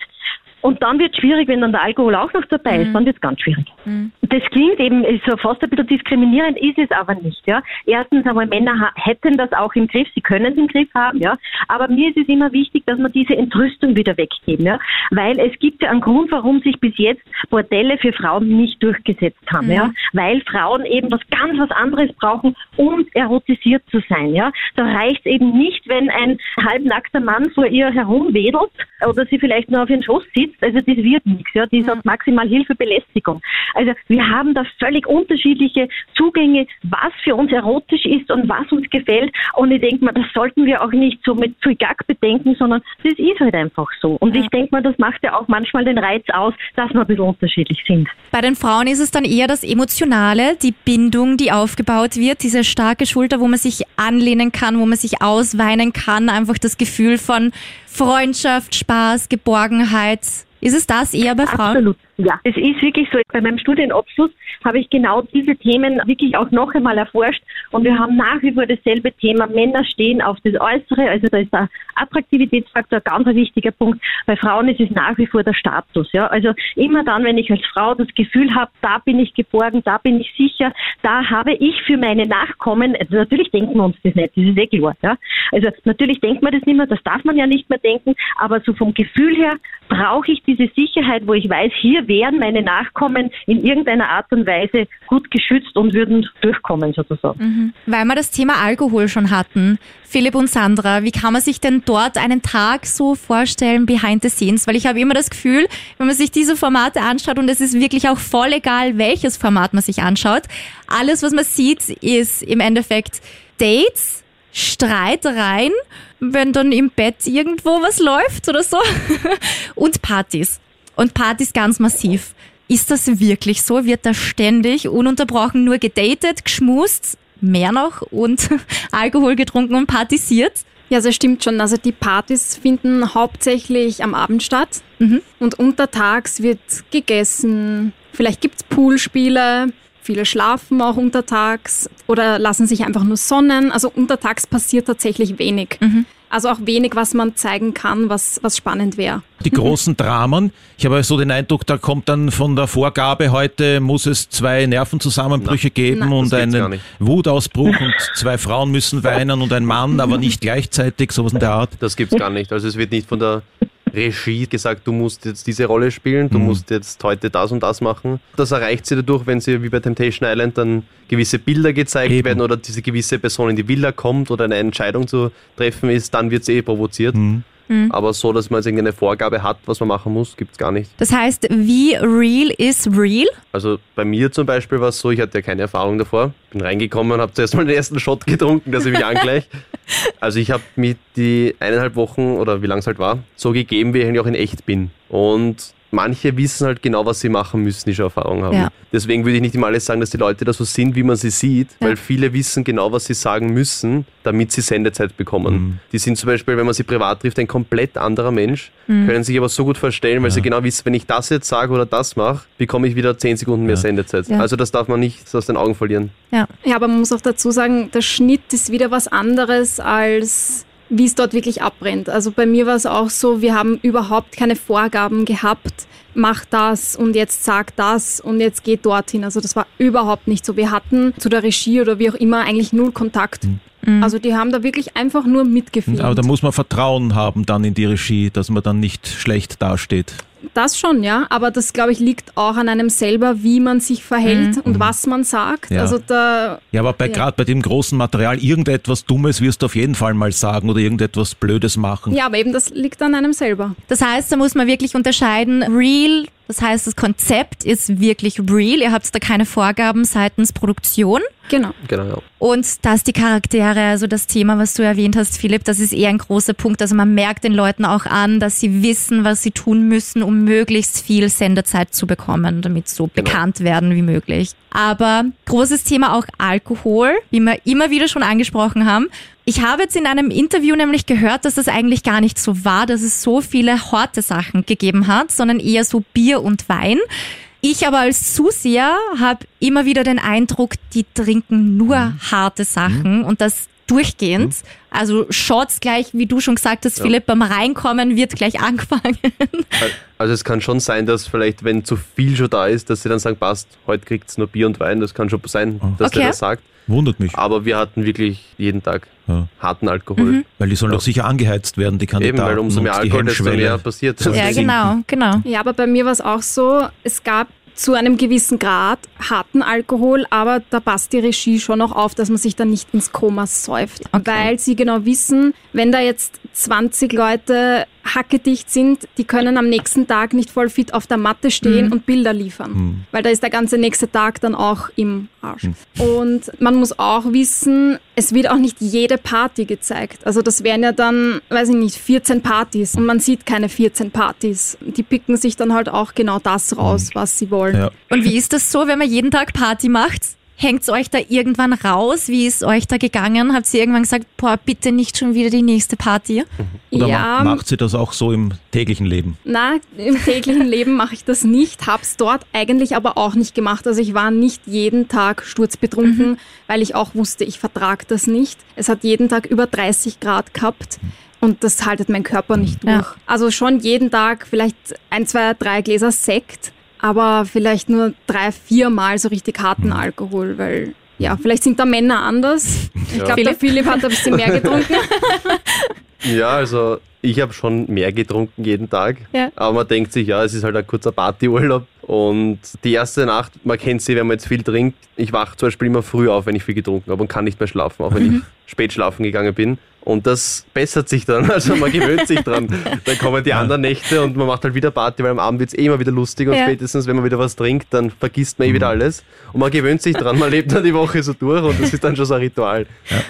Und dann wird es schwierig, wenn dann der Alkohol auch noch dabei ist, mhm. dann wird es ganz schwierig. Mhm. Das klingt eben so fast ein bisschen diskriminierend, ist es aber nicht. Ja. Erstens einmal, Männer hätten das auch im Griff, sie können es im Griff haben, ja. Aber mir ist es immer wichtig, dass wir diese Entrüstung wieder weggeben, ja. Weil es gibt ja einen Grund, warum sich bis jetzt Bordelle für Frauen nicht durchgesetzt haben, mhm. ja. Weil Frauen eben was ganz was anderes brauchen, um erotisiert zu sein, ja. Da reicht es eben nicht, wenn ein halbnackter Mann vor ihr herumwedelt oder sie vielleicht nur auf ihren Schoß sitzt. Also das wird nichts, ja. Die hat maximal Hilfebelästigung. Also wir haben da völlig unterschiedliche Zugänge, was für uns erotisch ist und was uns gefällt. Und ich denke mal, das sollten wir auch nicht so mit viel Gack bedenken, sondern das ist halt einfach so. Und ja. ich denke mal, das macht ja auch manchmal den Reiz aus, dass wir ein bisschen unterschiedlich sind. Bei den Frauen ist es dann eher das Emotionale, die Bindung, die aufgebaut wird, diese starke Schulter, wo man sich anlehnen kann, wo man sich ausweinen kann, einfach das Gefühl von Freundschaft, Spaß, Geborgenheit. Ist es das eher bei Frauen? Absolut. Ja, es ist wirklich so. Bei meinem Studienabschluss habe ich genau diese Themen wirklich auch noch einmal erforscht und wir haben nach wie vor dasselbe Thema. Männer stehen auf das Äußere, also da ist der Attraktivitätsfaktor ein ganz wichtiger Punkt. Bei Frauen ist es nach wie vor der Status. Ja, also immer dann, wenn ich als Frau das Gefühl habe, da bin ich geborgen, da bin ich sicher, da habe ich für meine Nachkommen, also natürlich denken wir uns das nicht, das ist eh klar. Ja, also natürlich denkt man das nicht mehr, das darf man ja nicht mehr denken, aber so vom Gefühl her brauche ich diese Sicherheit, wo ich weiß, hier wären meine Nachkommen in irgendeiner Art und Weise gut geschützt und würden durchkommen sozusagen. Mhm. Weil wir das Thema Alkohol schon hatten, Philipp und Sandra, wie kann man sich denn dort einen Tag so vorstellen behind the scenes? Weil ich habe immer das Gefühl, wenn man sich diese Formate anschaut und es ist wirklich auch voll egal, welches Format man sich anschaut, alles, was man sieht, ist im Endeffekt Dates, Streitereien, wenn dann im Bett irgendwo was läuft oder so und Partys und Partys ganz massiv. Ist das wirklich so? Wird da ständig ununterbrochen nur gedatet, geschmust, mehr noch und Alkohol getrunken und partisiert? Ja, das stimmt schon. Also die Partys finden hauptsächlich am Abend statt mhm. und untertags wird gegessen. Vielleicht gibt es Poolspiele, viele schlafen auch untertags oder lassen sich einfach nur sonnen. Also untertags passiert tatsächlich wenig. Mhm. Also auch wenig, was man zeigen kann, was, was spannend wäre. Die großen Dramen. Ich habe so den Eindruck, da kommt dann von der Vorgabe, heute muss es zwei Nervenzusammenbrüche Nein. geben Nein. und einen Wutausbruch und zwei Frauen müssen weinen und ein Mann, aber nicht gleichzeitig, sowas in der Art. Das gibt es gar nicht. Also es wird nicht von der Regie gesagt, du musst jetzt diese Rolle spielen, du mhm. musst jetzt heute das und das machen. Das erreicht sie dadurch, wenn sie wie bei Temptation Island dann gewisse Bilder gezeigt Eben. werden oder diese gewisse Person in die Villa kommt oder eine Entscheidung zu treffen ist, dann wird sie eh provoziert. Mhm. Mhm. Aber so, dass man jetzt irgendeine Vorgabe hat, was man machen muss, gibt es gar nicht. Das heißt, wie real ist real? Also bei mir zum Beispiel war es so, ich hatte ja keine Erfahrung davor. Bin reingekommen und habe zuerst mal den ersten Shot getrunken, dass ich mich angleich. Also ich habe mir die eineinhalb Wochen oder wie lang es halt war, so gegeben, wie ich eigentlich auch in echt bin. Und manche wissen halt genau, was sie machen müssen, die schon Erfahrung haben. Ja. Deswegen würde ich nicht immer alles sagen, dass die Leute da so sind, wie man sie sieht, weil viele wissen genau, was sie sagen müssen, damit sie Sendezeit bekommen. Die sind zum Beispiel, wenn man sie privat trifft, ein komplett anderer Mensch, können sich aber so gut verstellen, weil sie genau wissen, wenn ich das jetzt sage oder das mache, bekomme ich wieder 10 Sekunden mehr Sendezeit. Ja. Also das darf man nicht aus den Augen verlieren. Ja. Ja, aber man muss auch dazu sagen, der Schnitt ist wieder was anderes als wie es dort wirklich abbrennt. Also bei mir war es auch so, wir haben überhaupt keine Vorgaben gehabt, mach das und jetzt sag das und jetzt geht dorthin. Also das war überhaupt nicht so. Wir hatten zu der Regie oder wie auch immer eigentlich null Kontakt. Also die haben da wirklich einfach nur mitgefilmt. Aber da muss man Vertrauen haben dann in die Regie, dass man dann nicht schlecht dasteht. Das schon, ja. Aber das, glaube ich, liegt auch an einem selber, wie man sich verhält und was man sagt. Ja. Also da, Ja, aber bei, Ja. gerade bei dem großen Material, irgendetwas Dummes wirst du auf jeden Fall mal sagen oder irgendetwas Blödes machen. ja, aber eben das liegt an einem selber. Das heißt, da muss man wirklich unterscheiden, real, das heißt, das Konzept ist wirklich real, ihr habt da keine Vorgaben seitens Produktion. Genau. Genau, ja. Und dass die Charaktere, also das Thema, was du erwähnt hast, Philipp, das ist eher ein großer Punkt. Also man merkt den Leuten auch an, dass sie wissen, was sie tun müssen, um möglichst viel Sendezeit zu bekommen, damit sie so bekannt werden wie möglich. Aber großes Thema auch Alkohol, wie wir immer wieder schon angesprochen haben. Ich habe jetzt in einem Interview nämlich gehört, dass das eigentlich gar nicht so war, dass es so viele horte Sachen gegeben hat, sondern eher so Bier und Wein. Ich aber als Zuseher habe immer wieder den Eindruck, die trinken nur harte Sachen und das durchgehend. Also Shots gleich, wie du schon gesagt hast, Philipp, beim Reinkommen wird gleich angefangen. Also es kann schon sein, dass vielleicht, wenn zu viel schon da ist, dass sie dann sagen, passt, heute kriegt's nur Bier und Wein. Das kann schon sein, dass Okay. der das sagt. Wundert mich. Aber wir hatten wirklich jeden Tag Ja. harten Alkohol. Weil die sollen doch sicher angeheizt werden, die Kandidaten. Eben, weil umso mehr Alkohol, desto mehr passiert. Ja, genau, genau. Ja, aber bei mir war es auch so, es gab zu einem gewissen Grad harten Alkohol, aber da passt die Regie schon auch auf, dass man sich dann nicht ins Koma säuft. Okay. Weil sie genau wissen, wenn da jetzt 20 Leute hackedicht sind, die können am nächsten Tag nicht voll fit auf der Matte stehen und Bilder liefern. Weil da ist der ganze nächste Tag dann auch im Arsch. Und man muss auch wissen, es wird auch nicht jede Party gezeigt. Also das wären ja dann, weiß ich nicht, 14 Partys und man sieht keine 14 Partys. Die picken sich dann halt auch genau das raus, was sie wollen. Ja. Und wie ist das so, wenn man jeden Tag Party macht? Hängt's euch da irgendwann raus? Wie ist euch da gegangen? Habt ihr irgendwann gesagt, boah, bitte nicht schon wieder die nächste Party? Oder ja, ma- macht sie das auch so im täglichen Leben? na, im täglichen Leben mache ich das nicht, hab's dort eigentlich aber auch nicht gemacht. Also ich war nicht jeden Tag sturzbetrunken, weil ich auch wusste, ich vertrag das nicht. Es hat jeden Tag über 30 Grad gehabt. Und das haltet mein Körper nicht durch. Ja. Also schon jeden Tag vielleicht ein, zwei, drei Gläser Sekt, aber vielleicht nur drei, vier Mal so richtig harten Alkohol, weil ja, vielleicht sind da Männer anders. Ich glaube, der Philipp hat ein bisschen mehr getrunken. Ja, also ich habe schon mehr getrunken jeden Tag. Ja. Aber man denkt sich, ja, es ist halt ein kurzer Partyurlaub. Und die erste Nacht, man kennt sie, wenn man jetzt viel trinkt. Ich wache zum Beispiel immer früh auf, wenn ich viel getrunken habe und kann nicht mehr schlafen, auch wenn Mhm. ich spät schlafen gegangen bin. Und das bessert sich dann, also man gewöhnt sich dran. Dann kommen die anderen Nächte und man macht halt wieder Party, weil am Abend wird es eh immer wieder lustig und Ja. spätestens, wenn man wieder was trinkt, dann vergisst man eh wieder alles. Und man gewöhnt sich dran, man lebt dann die Woche so durch und das ist dann schon so ein Ritual.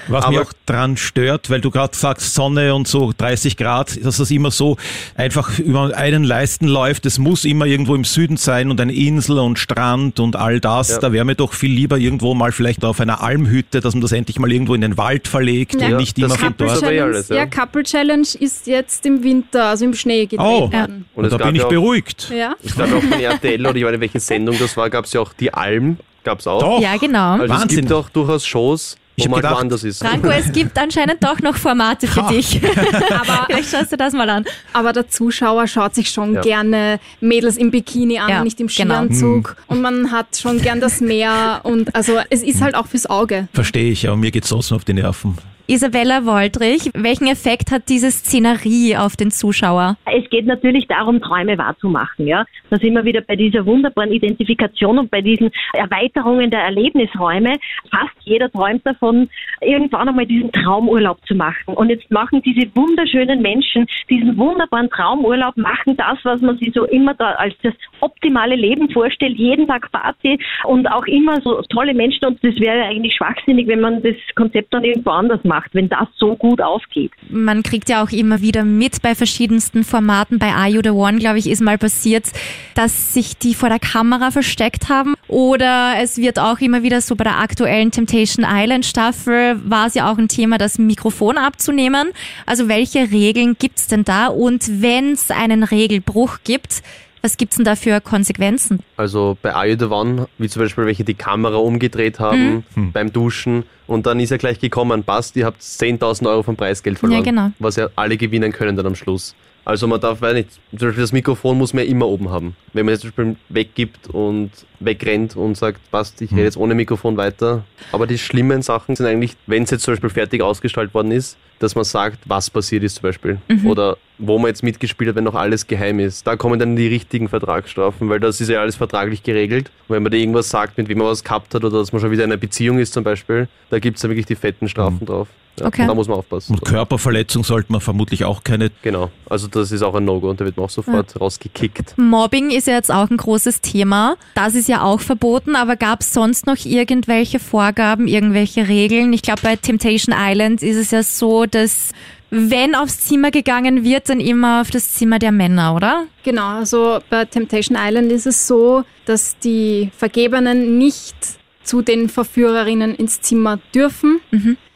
Was Aber- mich auch dran stört, weil du gerade sagst, Sonne und so 30 Grad, dass das immer so einfach über einen Leisten läuft. Es muss immer irgendwo im Süden sein und eine Insel und Strand und all das. Ja. Da wäre mir doch viel lieber irgendwo mal vielleicht auf einer Almhütte, dass man das endlich mal irgendwo in den Wald verlegt Ja, und nicht das immer von dort. eh alles, ja. ja. Couple Challenge ist jetzt im Winter, also im Schnee gedreht Oh. worden. Und es da gab bin ich auch- beruhigt. Ja. Ich glaube auch von RTL oder ich weiß nicht, welche Sendung das war, gab es ja auch die Alm, gab es auch. Doch. Ja, genau. Also es Wahnsinn. gibt auch durchaus Shows, Ich wo man gedacht- woanders ist. Franco, es gibt anscheinend doch noch Formate für dich. Aber, Vielleicht schaust du das mal an. aber der Zuschauer schaut sich schon Ja. gerne Mädels im Bikini an, Ja, nicht im genau. Skianzug. Und man hat schon gern das Meer. Und also es ist halt auch fürs Auge. Verstehe ich, aber mir geht's trotzdem auf die Nerven. Isabella Woldrich, welchen Effekt hat diese Szenerie auf den Zuschauer? Es geht natürlich darum, Träume wahrzumachen. Ja? Da sind wir wieder bei dieser wunderbaren Identifikation und bei diesen Erweiterungen der Erlebnisräume. Fast jeder träumt davon, irgendwann einmal diesen Traumurlaub zu machen. Und jetzt machen diese wunderschönen Menschen diesen wunderbaren Traumurlaub, machen das, was man sich so immer da als das optimale Leben vorstellt, jeden Tag Party und auch immer so tolle Menschen. Und das wäre eigentlich schwachsinnig, wenn man das Konzept dann irgendwo anders macht. Gemacht, wenn das so gut aufgeht. Man kriegt ja auch immer wieder mit bei verschiedensten Formaten. Bei Are You the One, glaube ich, ist mal passiert, dass sich die vor der Kamera versteckt haben. Oder es wird auch immer wieder so bei der aktuellen Temptation Island Staffel war es ja auch ein Thema, das Mikrofon abzunehmen. Also welche Regeln gibt's denn da? Und wenn es einen Regelbruch gibt, was gibt's denn da für Konsequenzen? Also bei Are You The One, wie zum Beispiel welche die Kamera umgedreht haben Mhm. beim Duschen und dann ist er gleich gekommen, passt, ihr habt 10.000 Euro vom Preisgeld verloren. Ja, genau. Was ja alle gewinnen können dann am Schluss. Also man darf, weiß nicht, zum Beispiel das Mikrofon muss man ja immer oben haben. Wenn man jetzt zum Beispiel weggibt und wegrennt und sagt, passt, ich rede jetzt ohne Mikrofon weiter. Aber die schlimmen Sachen sind eigentlich, wenn es jetzt zum Beispiel fertig ausgestrahlt worden ist, dass man sagt, was passiert ist zum Beispiel. Oder wo man jetzt mitgespielt hat, wenn noch alles geheim ist. Da kommen dann die richtigen Vertragsstrafen, weil das ist ja alles vertraglich geregelt. Und wenn man da irgendwas sagt, mit wem man was gehabt hat oder dass man schon wieder in einer Beziehung ist zum Beispiel, da gibt es dann wirklich die fetten Strafen drauf. Ja, Okay. Da muss man aufpassen. Und Körperverletzung sollte man vermutlich auch keine. Genau, also das ist auch ein No-Go und da wird man auch sofort rausgekickt. Mobbing ist ja jetzt auch ein großes Thema. Das ist ja auch verboten, aber gab es sonst noch irgendwelche Vorgaben, irgendwelche Regeln? Ich glaube, bei Temptation Island ist es ja so, dass wenn aufs Zimmer gegangen wird, dann immer auf das Zimmer der Männer, oder? Genau, also bei Temptation Island ist es so, dass die Vergebenen nicht zu den Verführerinnen ins Zimmer dürfen.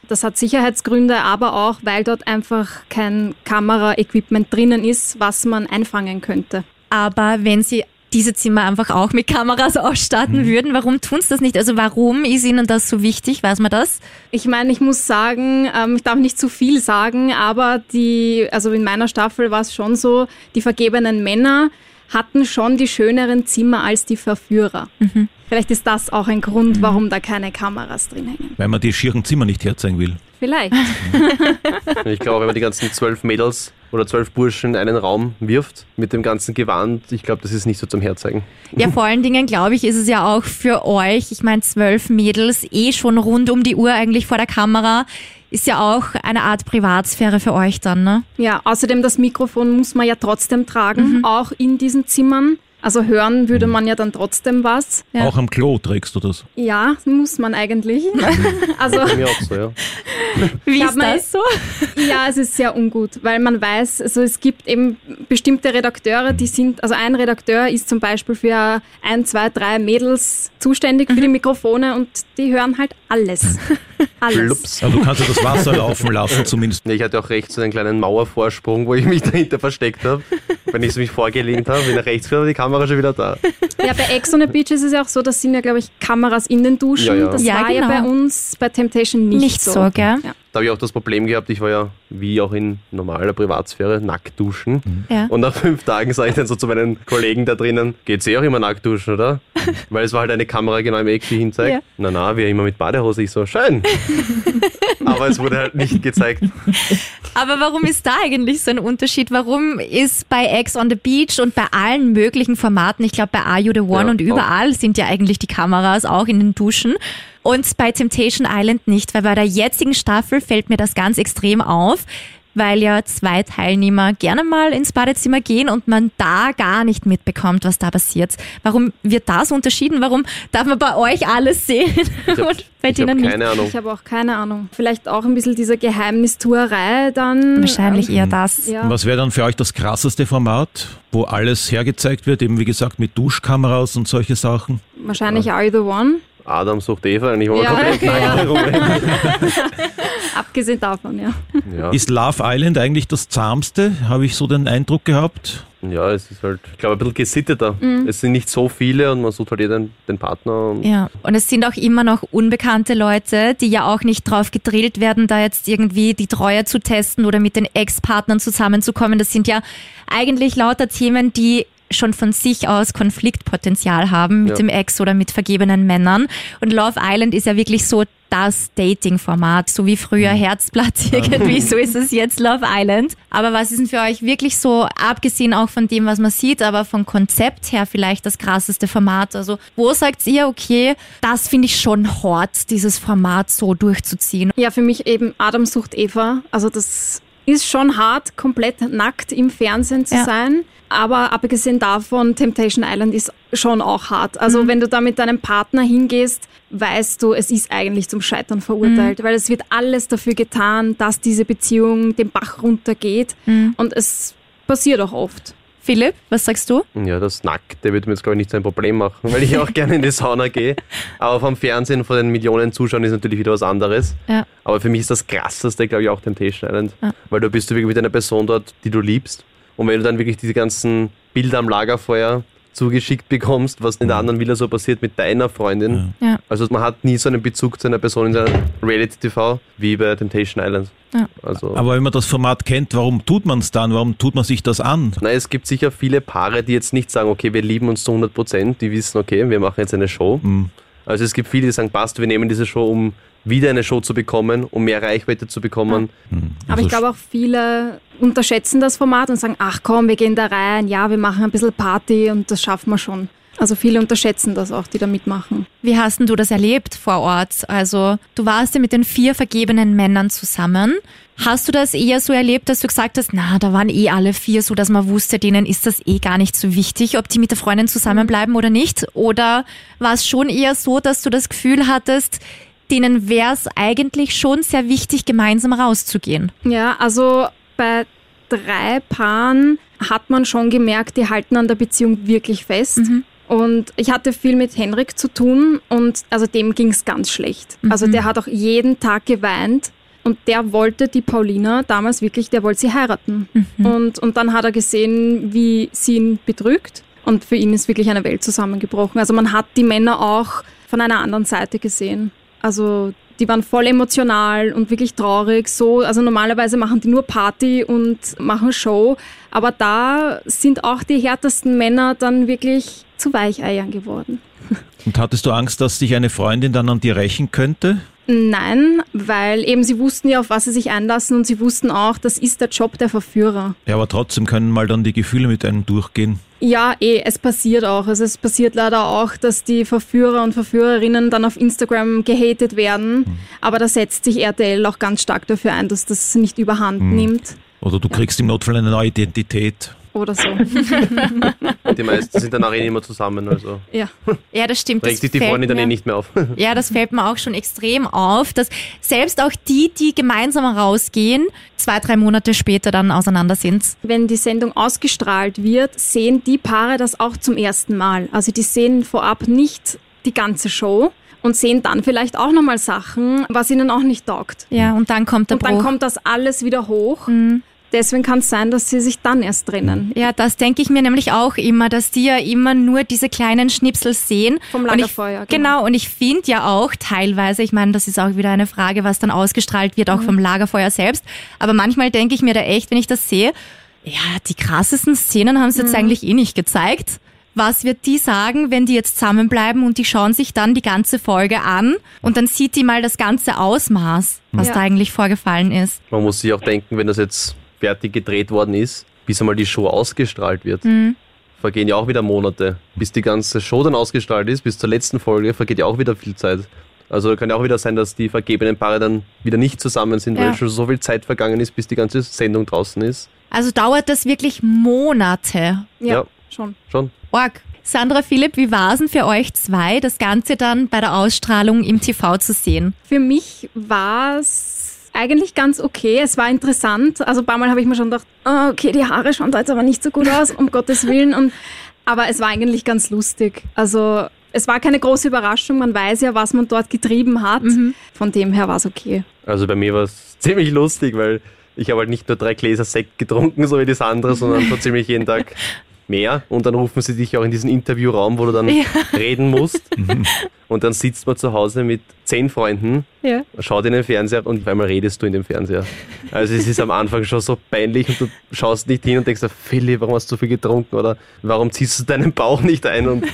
Das hat Sicherheitsgründe, aber auch, weil dort einfach kein Kameraequipment drinnen ist, was man einfangen könnte. Aber wenn sie diese Zimmer einfach auch mit Kameras ausstatten würden, warum tun sie das nicht? Also warum ist ihnen das so wichtig? Weiß man das? Ich meine, ich muss sagen, ähm, ich darf nicht zu viel sagen, aber die, also in meiner Staffel war es schon so, die vergebenen Männer hatten schon die schöneren Zimmer als die Verführer. Vielleicht ist das auch ein Grund, warum da keine Kameras drin hängen. Weil man die schieren Zimmer nicht herzeigen will. Vielleicht. Ich glaube, wenn man die ganzen zwölf Mädels oder zwölf Burschen in einen Raum wirft mit dem ganzen Gewand, ich glaube, das ist nicht so zum Herzeigen. Ja, vor allen Dingen, glaube ich, ist es ja auch für euch, ich meine, zwölf Mädels, eh schon rund um die Uhr eigentlich vor der Kamera, ist ja auch eine Art Privatsphäre für euch dann, ne? Ja, außerdem das Mikrofon muss man ja trotzdem tragen, auch in diesen Zimmern. Also hören würde man ja dann trotzdem was. Ja. Auch am Klo trägst du das. Ja, muss man eigentlich. also Bei mir auch so, ja. Wie ist mal- das so? Ja, es ist sehr ungut, weil man weiß, also es gibt eben bestimmte Redakteure, die sind, also ein Redakteur ist zum Beispiel für ein, zwei, drei Mädels zuständig für die Mikrofone und die hören halt alles. Alles. Flups. Also du kannst ja das Wasser laufen lassen zumindest. Ja, Ich hatte auch rechts so einen kleinen Mauervorsprung, wo ich mich dahinter versteckt habe. Wenn ich so mich vorgelehnt habe, bin nach rechts war die Kamera schon wieder da. Ja, bei Ex on the Beach ist es ja auch so, das sind ja, glaube ich, Kameras in den Duschen. Ja, ja. Das Ja, war ja genau. bei uns bei Temptation nicht, Nicht so, gell? Da habe ich auch das Problem gehabt, ich war ja wie auch in normaler Privatsphäre nackt duschen. Ja. Und nach fünf Tagen sage ich dann so zu meinen Kollegen da drinnen, geht's eh auch immer nackt duschen, oder? Weil es war halt eine Kamera genau im Eck, die hinzeigt. Ja. Na na, wir immer mit Badehose. Ich so, schön. Aber es wurde halt nicht gezeigt. Aber warum ist da eigentlich so ein Unterschied? Warum ist bei Ex on the Beach und bei allen möglichen Formaten, ich glaube bei Are You the One Ja, und überall sind ja eigentlich die Kameras auch in den Duschen und bei Temptation Island nicht, weil bei der jetzigen Staffel fällt mir das ganz extrem auf, weil ja zwei Teilnehmer gerne mal ins Badezimmer gehen und man da gar nicht mitbekommt, was da passiert. Warum wird das unterschieden? Warum darf man bei euch alles sehen Ich habe und bei hab denen nicht? keine Ahnung. Ich habe auch keine Ahnung. Vielleicht auch ein bisschen diese Geheimnistuerei dann. Wahrscheinlich Ähm, eher das. ja. Was wäre dann für euch das krasseste Format, wo alles hergezeigt wird, eben wie gesagt mit Duschkameras und solche Sachen? Wahrscheinlich Are You the One? Adam sucht Eva, eigentlich Ja, komplett okay. Abgesehen davon, ja. Ja. Ist Love Island eigentlich das zahmste? Habe ich so den Eindruck gehabt. ja, es ist halt, ich glaube, ein bisschen gesitteter. Mhm. Es sind nicht so viele und man sucht halt jeder den, den Partner. Und Ja, und es sind auch immer noch unbekannte Leute, die ja auch nicht drauf gedrillt werden, da jetzt irgendwie die Treue zu testen oder mit den Ex-Partnern zusammenzukommen. Das sind ja eigentlich lauter Themen, die schon von sich aus Konfliktpotenzial haben mit Ja. dem Ex oder mit vergebenen Männern. Und Love Island ist ja wirklich so das Dating-Format, so wie früher Herzblatt irgendwie, so ist es jetzt Love Island. Aber was ist denn für euch wirklich so, abgesehen auch von dem, was man sieht, aber vom Konzept her vielleicht das krasseste Format? Also wo sagt ihr, okay, das finde ich schon hart, dieses Format so durchzuziehen? Ja, für mich eben Adam sucht Eva. Also das ist schon hart, komplett nackt im Fernsehen zu Ja. sein. Aber abgesehen davon, Temptation Island ist schon auch hart. Also Mhm. wenn du da mit deinem Partner hingehst, weißt du, es ist eigentlich zum Scheitern verurteilt, Mhm. weil es wird alles dafür getan, dass diese Beziehung den Bach runtergeht. Mhm. Und es passiert auch oft. Philipp, was sagst du? Ja, das Nackte wird mir jetzt, glaube ich, nicht so ein Problem machen, weil ich auch gerne in die Sauna gehe. Aber vom Fernsehen, vor den Millionen Zuschauern ist natürlich wieder was anderes. Ja. Aber für mich ist das Krasseste, glaube ich, auch Temptation Island. Ja. Weil du bist du wirklich mit einer Person dort, die du liebst. Und wenn du dann wirklich diese ganzen Bilder am Lagerfeuer zugeschickt bekommst, was in der anderen Villa so passiert mit deiner Freundin. Ja. Also man hat nie so einen Bezug zu einer Person in der Reality-TV wie bei Temptation Island. Ja. Also, Aber wenn man das Format kennt, warum tut man es dann? Warum tut man sich das an? Nein, es gibt sicher viele Paare, die jetzt nicht sagen, okay, wir lieben uns zu 100 Prozent, die wissen, okay, wir machen jetzt eine Show. Hm. Also es gibt viele, die sagen, passt, wir nehmen diese Show, um wieder eine Show zu bekommen, um mehr Reichweite zu bekommen. Aber Also ich glaube auch viele unterschätzen das Format und sagen, ach komm, wir gehen da rein, ja, wir machen ein bisschen Party und das schaffen wir schon. Also viele unterschätzen das auch, die da mitmachen. Wie hast denn du das erlebt vor Ort? Also, du warst ja mit den vier vergebenen Männern zusammen. Hast du das eher so erlebt, dass du gesagt hast, na, da waren eh alle vier so, dass man wusste, denen ist das eh gar nicht so wichtig, ob die mit der Freundin zusammenbleiben oder nicht? Oder war es schon eher so, dass du das Gefühl hattest, denen wäre es eigentlich schon sehr wichtig, gemeinsam rauszugehen? Ja, also bei drei Paaren hat man schon gemerkt, die halten an der Beziehung wirklich fest. Und ich hatte viel mit Henrik zu tun und also dem ging es ganz schlecht. Also der hat auch jeden Tag geweint und der wollte die Paulina damals wirklich, der wollte sie heiraten. Und, und dann hat er gesehen, wie sie ihn betrügt und für ihn ist wirklich eine Welt zusammengebrochen. Also man hat die Männer auch von einer anderen Seite gesehen. Also die waren voll emotional und wirklich traurig. So, also normalerweise machen die nur Party und machen Show, aber da sind auch die härtesten Männer dann wirklich zu Weicheiern geworden. Und hattest du Angst, dass sich eine Freundin dann an dir rächen könnte? Nein, weil eben sie wussten ja, auf was sie sich einlassen und sie wussten auch, das ist der Job der Verführer. Ja, aber trotzdem können mal dann die Gefühle mit einem durchgehen. Ja, eh, es passiert auch. Also es passiert leider auch, dass die Verführer und Verführerinnen dann auf Instagram gehatet werden. Aber da setzt sich RTL auch ganz stark dafür ein, dass das nicht überhand nimmt Oder du kriegst im Notfall eine neue Identität. Oder so. Die meisten sind danach eh nicht mehr zusammen, also ja. Ja, das stimmt. regt sich die Freundin dann eh nicht mehr auf. Ja, das fällt mir auch schon extrem auf, dass selbst auch die, die gemeinsam rausgehen, zwei, drei Monate später dann auseinander sind. Wenn die Sendung ausgestrahlt wird, sehen die Paare das auch zum ersten Mal. Also die sehen vorab nicht die ganze Show und sehen dann vielleicht auch nochmal Sachen, was ihnen auch nicht taugt. Ja, und dann kommt der Und dann Bruch. kommt das alles wieder hoch. Deswegen kann es sein, dass sie sich dann erst trennen. ja, das denke ich mir nämlich auch immer, dass die ja immer nur diese kleinen Schnipsel sehen. Vom ich, Lagerfeuer, Genau. genau. und ich finde ja auch teilweise, ich meine, das ist auch wieder eine Frage, was dann ausgestrahlt wird, auch Mhm. vom Lagerfeuer selbst. Aber manchmal denke ich mir da echt, wenn ich das sehe, ja, die krassesten Szenen haben sie Mhm. jetzt eigentlich eh nicht gezeigt. Was wird die sagen, wenn die jetzt zusammenbleiben und die schauen sich dann die ganze Folge an und dann sieht die mal das ganze Ausmaß, was Ja. da eigentlich vorgefallen ist. Man muss sich auch denken, wenn das jetzt fertig gedreht worden ist, bis einmal die Show ausgestrahlt wird, vergehen ja auch wieder Monate. Bis die ganze Show dann ausgestrahlt ist, bis zur letzten Folge, vergeht ja auch wieder viel Zeit. Also kann ja auch wieder sein, dass die vergebenen Paare dann wieder nicht zusammen sind, Ja. weil schon so viel Zeit vergangen ist, bis die ganze Sendung draußen ist. Also dauert das wirklich Monate. Ja, Ja. schon. Schon. Org. Sandra Philipp, wie war es denn für euch zwei, das Ganze dann bei der Ausstrahlung im TV zu sehen? Für mich war es eigentlich ganz okay. Es war interessant. Also ein paar Mal habe ich mir schon gedacht, oh, okay, die Haare schauen da jetzt aber nicht so gut aus, um Gottes Willen. Und, aber es war eigentlich ganz lustig. Also es war keine große Überraschung. Man weiß ja, was man dort getrieben hat. Von dem her war es okay. Also bei mir war es ziemlich lustig, weil ich habe halt nicht nur drei Gläser Sekt getrunken, so wie das andere, sondern so ziemlich jeden Tag mehr. Und dann rufen sie dich auch in diesen Interviewraum, wo du dann reden musst. Und dann sitzt man zu Hause mit zehn Freunden, Ja. schaut in den Fernseher und auf einmal redest du in dem Fernseher. Also es ist am Anfang schon so peinlich und du schaust nicht hin und denkst, Philipp, warum hast du so viel getrunken oder warum ziehst du deinen Bauch nicht ein? Und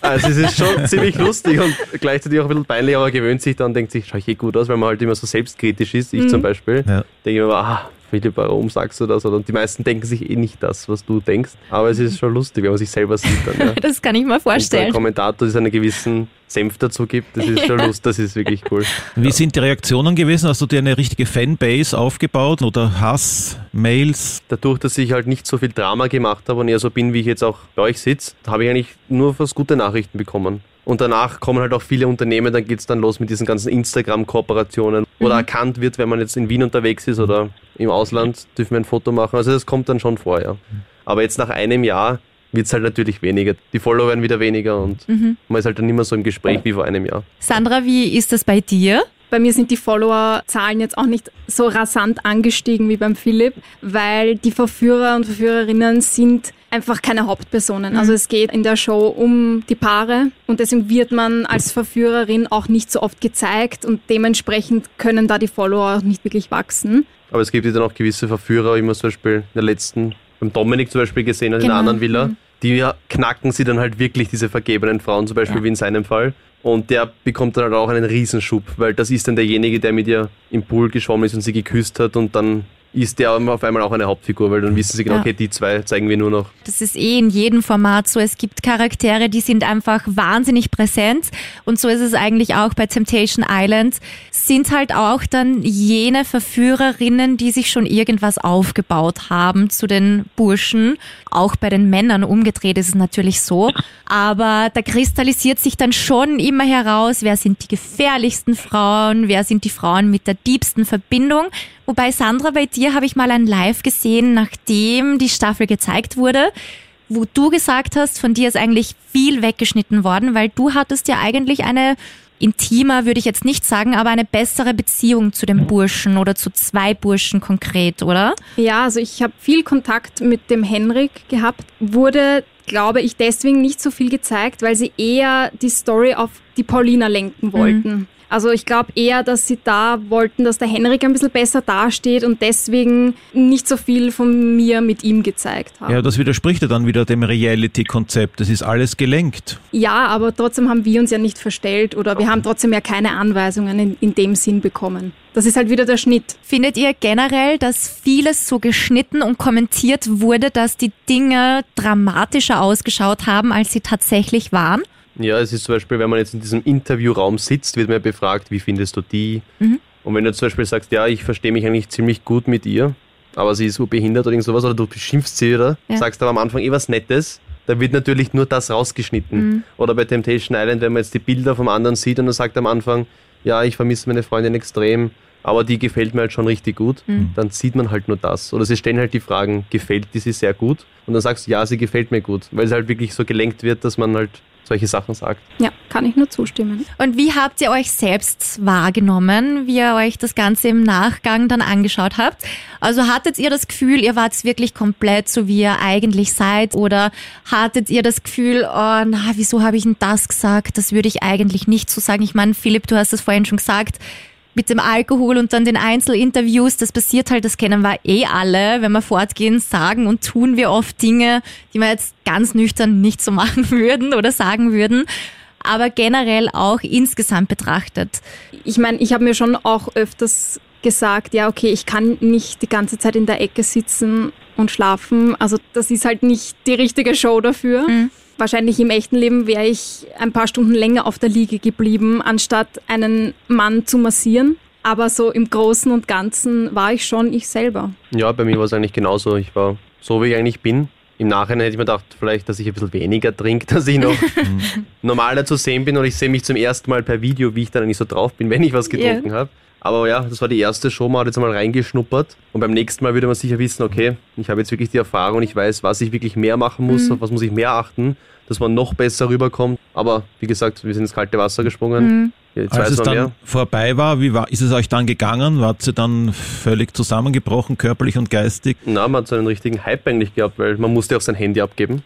also es ist schon ziemlich lustig und gleichzeitig auch ein bisschen peinlich, aber gewöhnt sich dann und denkt sich, schau ich eh gut aus, weil man halt immer so selbstkritisch ist, ich zum Beispiel. Ja. Denke ich mir, ah, Philipp, warum sagst du das? Und die meisten denken sich eh nicht das, was du denkst. Aber es ist schon lustig, wenn man sich selber sieht dann. Ja. Das kann ich mir Und der vorstellen. Kommentator, das einen gewissen Senf dazu gibt, das ist schon lustig, das ist wirklich cool. Wie sind die Reaktionen gewesen? Hast du dir eine richtige Fanbase aufgebaut oder Hass, Mails? Dadurch, dass ich halt nicht so viel Drama gemacht habe und eher so bin, wie ich jetzt auch bei euch sitze, habe ich eigentlich nur was gute Nachrichten bekommen. Und danach kommen halt auch viele Unternehmen, dann geht's dann los mit diesen ganzen Instagram-Kooperationen. Oder erkannt wird, wenn man jetzt in Wien unterwegs ist oder im Ausland, dürfen wir ein Foto machen. Also das kommt dann schon vor, ja. Aber jetzt nach einem Jahr wird's halt natürlich weniger. Die Follower werden wieder weniger und man ist halt dann nicht mehr so im Gespräch wie vor einem Jahr. Sandra, wie ist das bei dir? Bei mir sind die Followerzahlen jetzt auch nicht so rasant angestiegen wie beim Philipp, weil die Verführer und Verführerinnen sind einfach keine Hauptpersonen. Also es geht in der Show um die Paare und deswegen wird man als Verführerin auch nicht so oft gezeigt und dementsprechend können da die Follower auch nicht wirklich wachsen. Aber es gibt ja dann auch gewisse Verführer, wie man zum Beispiel in der letzten, beim Dominik zum Beispiel gesehen hat, in Genau. einer anderen Villa. Die knacken sie dann halt wirklich, diese vergebenen Frauen, zum Beispiel Ja. wie in seinem Fall. Und der bekommt dann halt auch einen Riesenschub, weil das ist dann derjenige, der mit ihr im Pool geschwommen ist und sie geküsst hat und dann ist der auf einmal auch eine Hauptfigur, weil dann wissen sie genau, Ja. okay, die zwei zeigen wir nur noch. Das ist eh in jedem Format so. Es gibt Charaktere, die sind einfach wahnsinnig präsent. Und so ist es eigentlich auch bei Temptation Island. Sind halt auch dann jene Verführerinnen, die sich schon irgendwas aufgebaut haben zu den Burschen. Auch bei den Männern umgedreht ist es natürlich so. Aber da kristallisiert sich dann schon immer heraus, wer sind die gefährlichsten Frauen, wer sind die Frauen mit der diebsten Verbindung. Wobei Sandra, bei dir habe ich mal ein Live gesehen, nachdem die Staffel gezeigt wurde, wo du gesagt hast, von dir ist eigentlich viel weggeschnitten worden, weil du hattest ja eigentlich eine intimer, würde ich jetzt nicht sagen, aber eine bessere Beziehung zu dem Burschen oder zu zwei Burschen konkret, oder? Ja, also ich habe viel Kontakt mit dem Henrik gehabt, wurde, glaube ich, deswegen nicht so viel gezeigt, weil sie eher die Story auf die Paulina lenken wollten. Also ich glaube eher, dass sie da wollten, dass der Henrik ein bisschen besser dasteht und deswegen nicht so viel von mir mit ihm gezeigt haben. Ja, das widerspricht ja dann wieder dem Reality-Konzept. Das ist alles gelenkt. Ja, aber trotzdem haben wir uns ja nicht verstellt oder wir haben trotzdem ja keine Anweisungen in, in dem Sinn bekommen. Das ist halt wieder der Schnitt. Findet ihr generell, dass vieles so geschnitten und kommentiert wurde, dass die Dinge dramatischer ausgeschaut haben, als sie tatsächlich waren? Ja, es ist zum Beispiel, wenn man jetzt in diesem Interviewraum sitzt, wird man ja befragt, wie findest du die? Und wenn du zum Beispiel sagst, ja, ich verstehe mich eigentlich ziemlich gut mit ihr, aber sie ist so behindert oder irgend sowas, oder du beschimpfst sie oder Ja. sagst aber am Anfang eh was Nettes, da wird natürlich nur das rausgeschnitten. Oder bei Temptation Island, wenn man jetzt die Bilder vom anderen sieht und er sagt am Anfang, ja, ich vermisse meine Freundin extrem, aber die gefällt mir halt schon richtig gut, dann sieht man halt nur das. Oder sie stellen halt die Fragen, gefällt die sie sehr gut? Und dann sagst du, ja, sie gefällt mir gut, weil es halt wirklich so gelenkt wird, dass man halt solche Sachen sagt. Ja, kann ich nur zustimmen. Und wie habt ihr euch selbst wahrgenommen, wie ihr euch das Ganze im Nachgang dann angeschaut habt? Also hattet ihr das Gefühl, ihr wart wirklich komplett so, wie ihr eigentlich seid? Oder hattet ihr das Gefühl, oh, na, wieso habe ich denn das gesagt? Das würde ich eigentlich nicht so sagen. Ich meine, Philipp, du hast es vorhin schon gesagt, mit dem Alkohol und dann den Einzelinterviews, das passiert halt, das kennen wir eh alle. Wenn wir fortgehen, sagen und tun wir oft Dinge, die wir jetzt ganz nüchtern nicht so machen würden oder sagen würden. Aber generell auch insgesamt betrachtet. Ich meine, ich habe mir schon auch öfters gesagt, ja, okay, ich kann nicht die ganze Zeit in der Ecke sitzen und schlafen. Also das ist halt nicht die richtige Show dafür. Wahrscheinlich im echten Leben wäre ich ein paar Stunden länger auf der Liege geblieben, anstatt einen Mann zu massieren. Aber so im Großen und Ganzen war ich schon ich selber. Ja, bei mir war es eigentlich genauso. Ich war so, wie ich eigentlich bin. Im Nachhinein hätte ich mir gedacht, vielleicht, dass ich ein bisschen weniger trinke, dass ich noch normaler zu sehen bin und ich sehe mich zum ersten Mal per Video, wie ich dann eigentlich so drauf bin, wenn ich was getrunken habe. Aber ja, das war die erste Show, man hat jetzt einmal reingeschnuppert und beim nächsten Mal würde man sicher wissen, okay, ich habe jetzt wirklich die Erfahrung, ich weiß, was ich wirklich mehr machen muss, auf was muss ich mehr achten, dass man noch besser rüberkommt. Aber wie gesagt, wir sind ins kalte Wasser gesprungen. Jetzt Als es dann mehr. vorbei war, wie war, ist es euch dann gegangen? Wart ihr dann völlig zusammengebrochen, körperlich und geistig? Na, man hat so einen richtigen Hype eigentlich gehabt, weil man musste auch sein Handy abgeben.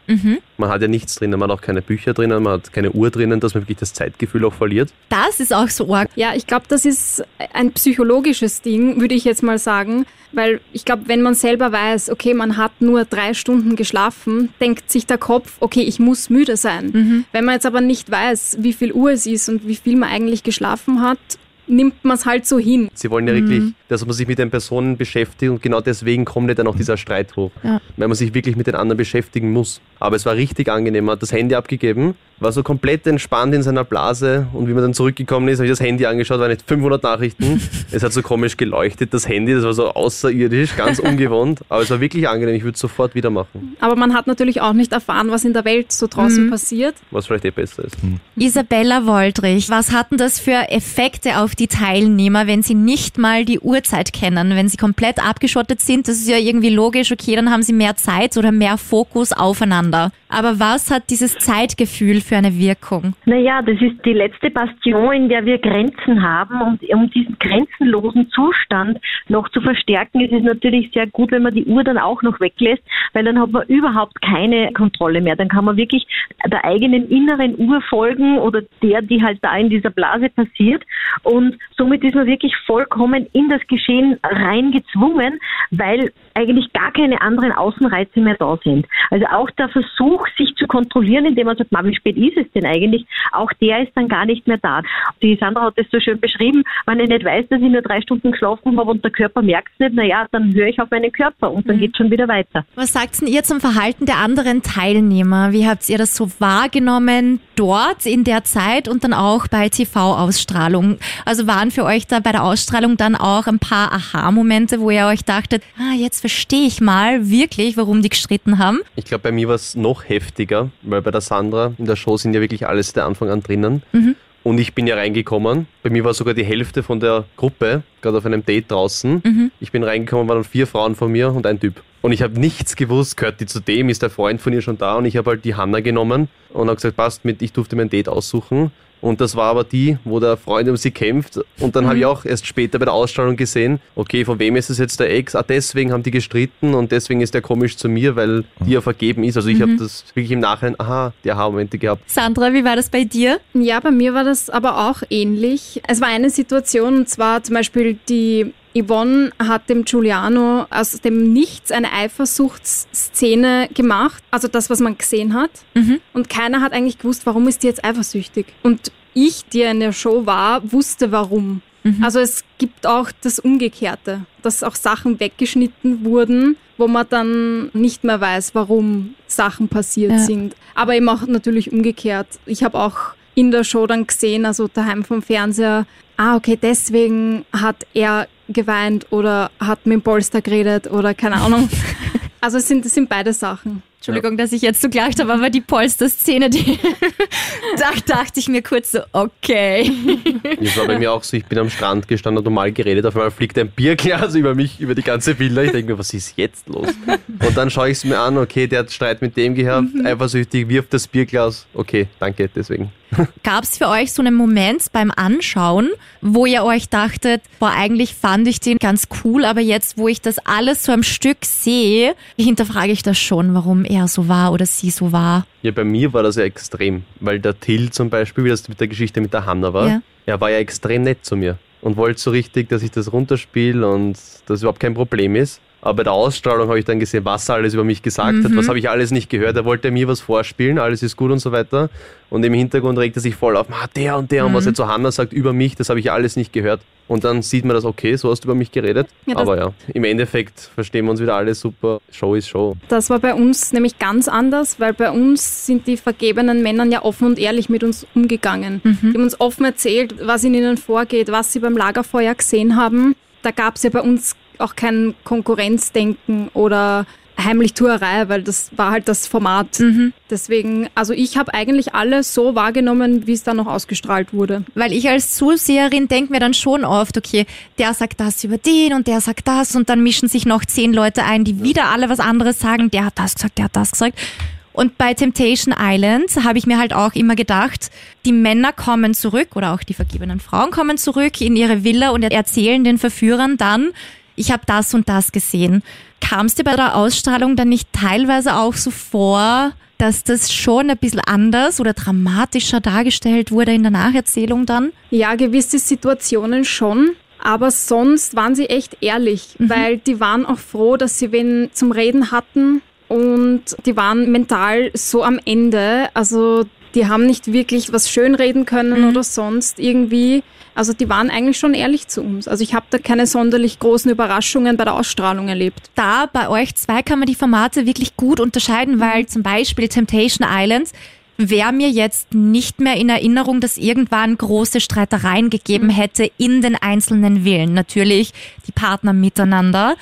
Man hat ja nichts drinnen, man hat auch keine Bücher drinnen, man hat keine Uhr drinnen, dass man wirklich das Zeitgefühl auch verliert. Das ist auch so arg. Ja, ich glaube, das ist ein psychologisches Ding, würde ich jetzt mal sagen. Weil ich glaube, wenn man selber weiß, okay, man hat nur drei Stunden geschlafen, denkt sich der Kopf, okay, ich muss müde sein. Wenn man jetzt aber nicht weiß, wie viel Uhr es ist und wie viel man eigentlich geschlafen hat, nimmt man es halt so hin. Sie wollen ja wirklich, dass man sich mit den Personen beschäftigt und genau deswegen kommt ja dann auch dieser Streit hoch. Ja. Weil man sich wirklich mit den anderen beschäftigen muss. Aber es war richtig angenehm. Man hat das Handy abgegeben, war so komplett entspannt in seiner Blase und wie man dann zurückgekommen ist, habe ich das Handy angeschaut, waren nicht 500 Nachrichten. es hat so komisch geleuchtet, das Handy, das war so außerirdisch, ganz ungewohnt. Aber es war wirklich angenehm, ich würde es sofort wieder machen, Aber man hat natürlich auch nicht erfahren, was in der Welt so draußen passiert. was vielleicht eh besser ist. Isabella Woldrich, was hatten das für Effekte auf die Teilnehmer, wenn sie nicht mal die Uhrzeit kennen, wenn sie komplett abgeschottet sind? Das ist ja irgendwie logisch, okay, dann haben sie mehr Zeit oder mehr Fokus aufeinander. Aber was hat dieses Zeitgefühl für eine Wirkung? Naja, das ist die letzte Bastion, in der wir Grenzen haben. Und um diesen grenzenlosen Zustand noch zu verstärken, ist es natürlich sehr gut, wenn man die Uhr dann auch noch weglässt, weil dann hat man überhaupt keine Kontrolle mehr. Dann kann man wirklich der eigenen inneren Uhr folgen oder der, die halt da in dieser Blase passiert. Und somit ist man wirklich vollkommen in das Geschehen reingezwungen, weil eigentlich gar keine anderen Außenreize mehr da sind. Also auch der Versuch, sich zu kontrollieren, indem man sagt, "Ma, wie spät ist es denn eigentlich, auch der ist dann gar nicht mehr da. Die Sandra hat das so schön beschrieben, wenn ich nicht weiß, dass ich nur drei Stunden geschlafen habe und der Körper merkt es nicht, naja, dann höre ich auf meinen Körper und dann geht schon wieder weiter. Was sagt denn ihr zum Verhalten der anderen Teilnehmer? Wie habt ihr das so wahrgenommen dort in der Zeit und dann auch bei TV-Ausstrahlung? Also waren für euch da bei der Ausstrahlung dann auch ein paar Aha-Momente, wo ihr euch dachtet, ah, jetzt verstehe ich mal wirklich, warum die gestritten haben? Ich glaube, bei mir war es noch heftiger, weil bei der Sandra in der Show sind ja wirklich alles der Anfang an drinnen. Und ich bin ja reingekommen. Bei mir war sogar die Hälfte von der Gruppe, gerade auf einem Date draußen. Ich bin reingekommen, waren vier Frauen von mir und ein Typ. Und ich habe nichts gewusst, gehört die zu dem, ist der Freund von ihr schon da? Und ich habe halt die Hanna genommen und habe gesagt, passt mit, ich durfte mein Date aussuchen. Und das war aber die, wo der Freund um sie kämpft. Und dann habe ich auch erst später bei der Ausstrahlung gesehen, okay, von wem ist es jetzt der Ex? Ah, deswegen haben die gestritten und deswegen ist der komisch zu mir, weil die ja vergeben ist. Also ich habe das wirklich im Nachhinein, aha, die Aha-Momente gehabt. Sandra, wie war das bei dir? Ja, bei mir war das aber auch ähnlich. Es war eine Situation, und zwar zum Beispiel die Yvonne hat dem Giuliano aus dem Nichts eine Eifersuchtsszene gemacht, also das, was man gesehen hat. Und keiner hat eigentlich gewusst, warum ist die jetzt eifersüchtig. Und ich, die in der Show war, wusste warum. Also es gibt auch das Umgekehrte, dass auch Sachen weggeschnitten wurden, wo man dann nicht mehr weiß, warum Sachen passiert Ja. sind. Aber eben auch natürlich umgekehrt. Ich habe auch in der Show dann gesehen, also daheim vom Fernseher, ah, okay, deswegen hat er geweint oder hat mit dem Polster geredet oder keine Ahnung. Also es sind, es sind beide Sachen. Entschuldigung, dass ich jetzt so gelacht habe, aber die Polster-Szene, die da dachte ich mir kurz so, okay. Das war bei mir auch so, ich bin am Strand gestanden und normal geredet, auf einmal fliegt ein Bierglas über mich, über die ganze Villa. Ich denke mir, was ist jetzt los? Und dann schaue ich es mir an, okay, der hat Streit mit dem gehabt, eifersüchtig, wirft das Bierglas. Okay, danke, deswegen. Gab es für euch so einen Moment beim Anschauen, wo ihr euch dachtet, boah, eigentlich fand ich den ganz cool, aber jetzt, wo ich das alles so am Stück sehe, hinterfrage ich das schon, warum er so war oder sie so war. Ja, bei mir war das ja extrem, weil der Till zum Beispiel, wie das mit der Geschichte mit der Hanna war, Ja. er war ja extrem nett zu mir und wollte so richtig, dass ich das runterspiele und das überhaupt kein Problem ist. Aber bei der Ausstrahlung habe ich dann gesehen, was er alles über mich gesagt hat, was habe ich alles nicht gehört. Er wollte mir was vorspielen, alles ist gut und so weiter. Und im Hintergrund regt er sich voll auf, "Ma, der und der und was er zu Hanna sagt über mich, das habe ich alles nicht gehört. Und dann sieht man das, okay, so hast du über mich geredet. Ja, Aber ja, im Endeffekt verstehen wir uns wieder alle super. Show ist Show. Das war bei uns nämlich ganz anders, weil bei uns sind die vergebenen Männern ja offen und ehrlich mit uns umgegangen. Die haben uns offen erzählt, was in ihnen vorgeht, was sie beim Lagerfeuer gesehen haben. Da gab es ja bei uns auch kein Konkurrenzdenken oder Heimlichtuerei, weil das war halt das Format. Deswegen, also ich habe eigentlich alles so wahrgenommen, wie es dann noch ausgestrahlt wurde. Weil ich als Zuseherin denke mir dann schon oft, okay, der sagt das über den und der sagt das und dann mischen sich noch zehn Leute ein, die wieder alle was anderes sagen. Der hat das gesagt, der hat das gesagt. Und bei Temptation Island habe ich mir halt auch immer gedacht, die Männer kommen zurück oder auch die vergebenen Frauen kommen zurück in ihre Villa und erzählen den Verführern dann, ich habe das und das gesehen. Kam es dir bei der Ausstrahlung dann nicht teilweise auch so vor, dass das schon ein bisschen anders oder dramatischer dargestellt wurde in der Nacherzählung dann? Ja, gewisse Situationen schon. Aber sonst waren sie echt ehrlich, weil die waren auch froh, dass sie wen zum Reden hatten und die waren mental so am Ende. Also Die haben nicht wirklich was schönreden können Mhm. oder sonst irgendwie. Also die waren eigentlich schon ehrlich zu uns. Also ich habe da keine sonderlich großen Überraschungen bei der Ausstrahlung erlebt. da bei euch zwei kann man die Formate wirklich gut unterscheiden, weil zum Beispiel Temptation Island wäre mir jetzt nicht mehr in Erinnerung, dass irgendwann große Streitereien gegeben hätte in den einzelnen Villen. Natürlich die Partner miteinander.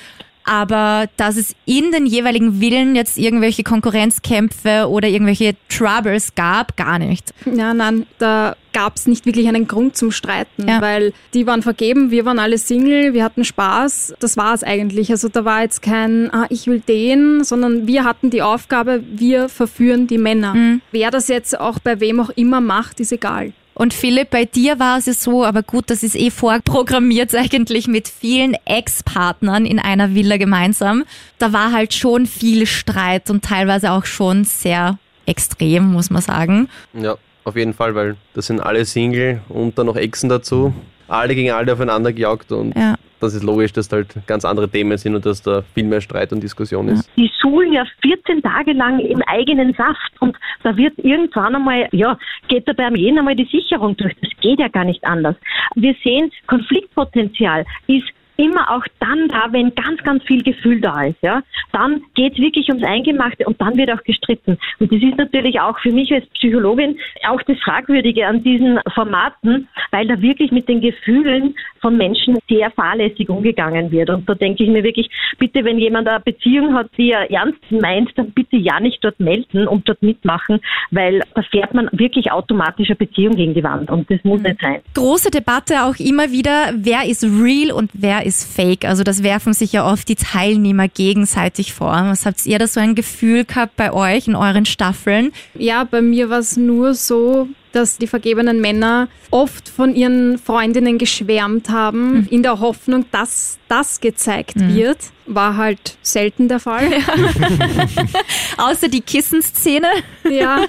Aber dass es in den jeweiligen Villen jetzt irgendwelche Konkurrenzkämpfe oder irgendwelche Troubles gab, gar nicht. Ja, nein, da gab es nicht wirklich einen Grund zum Streiten, Ja. weil die waren vergeben, wir waren alle Single, wir hatten Spaß. Das war es eigentlich. Also da war jetzt kein, ah, ich will den, sondern wir hatten die Aufgabe, wir verführen die Männer. Wer das jetzt auch bei wem auch immer macht, ist egal. Und Philipp, bei dir war es ja so, aber gut, das ist eh vorprogrammiert eigentlich mit vielen Ex-Partnern in einer Villa gemeinsam. Da war halt schon viel Streit und teilweise auch schon sehr extrem, muss man sagen. Ja, auf jeden Fall, weil das sind alle Single und dann noch Exen dazu. Alle gegen alle aufeinander gejagt und Ja. Das ist logisch, dass da halt ganz andere Themen sind und dass da viel mehr Streit und Diskussion ist. Die suhlen ja 14 Tage lang im eigenen Saft und da wird irgendwann einmal, ja, geht da beim jeden einmal die Sicherung durch. Das geht ja gar nicht anders. Wir sehen, Konfliktpotenzial ist immer auch dann da, wenn ganz, ganz viel Gefühl da ist. Ja, dann geht es wirklich ums Eingemachte und dann wird auch gestritten. Und das ist natürlich auch für mich als Psychologin auch das Fragwürdige an diesen Formaten, weil da wirklich mit den Gefühlen von Menschen sehr fahrlässig umgegangen wird. Und da denke ich mir wirklich, bitte, wenn jemand eine Beziehung hat, die er ernst meint, dann bitte ja nicht dort melden und dort mitmachen, weil da fährt man wirklich automatisch eine Beziehung gegen die Wand und das muss nicht sein. Große Debatte auch immer wieder, wer ist real und wer ist fake. Also das werfen sich ja oft die Teilnehmer gegenseitig vor. Was habt ihr da so ein Gefühl gehabt bei euch in euren Staffeln? Ja, bei mir war es nur so, dass die vergebenen Männer oft von ihren Freundinnen geschwärmt haben, in der Hoffnung, dass das gezeigt wird. War halt selten der Fall. Außer die Kissenszene. Ja,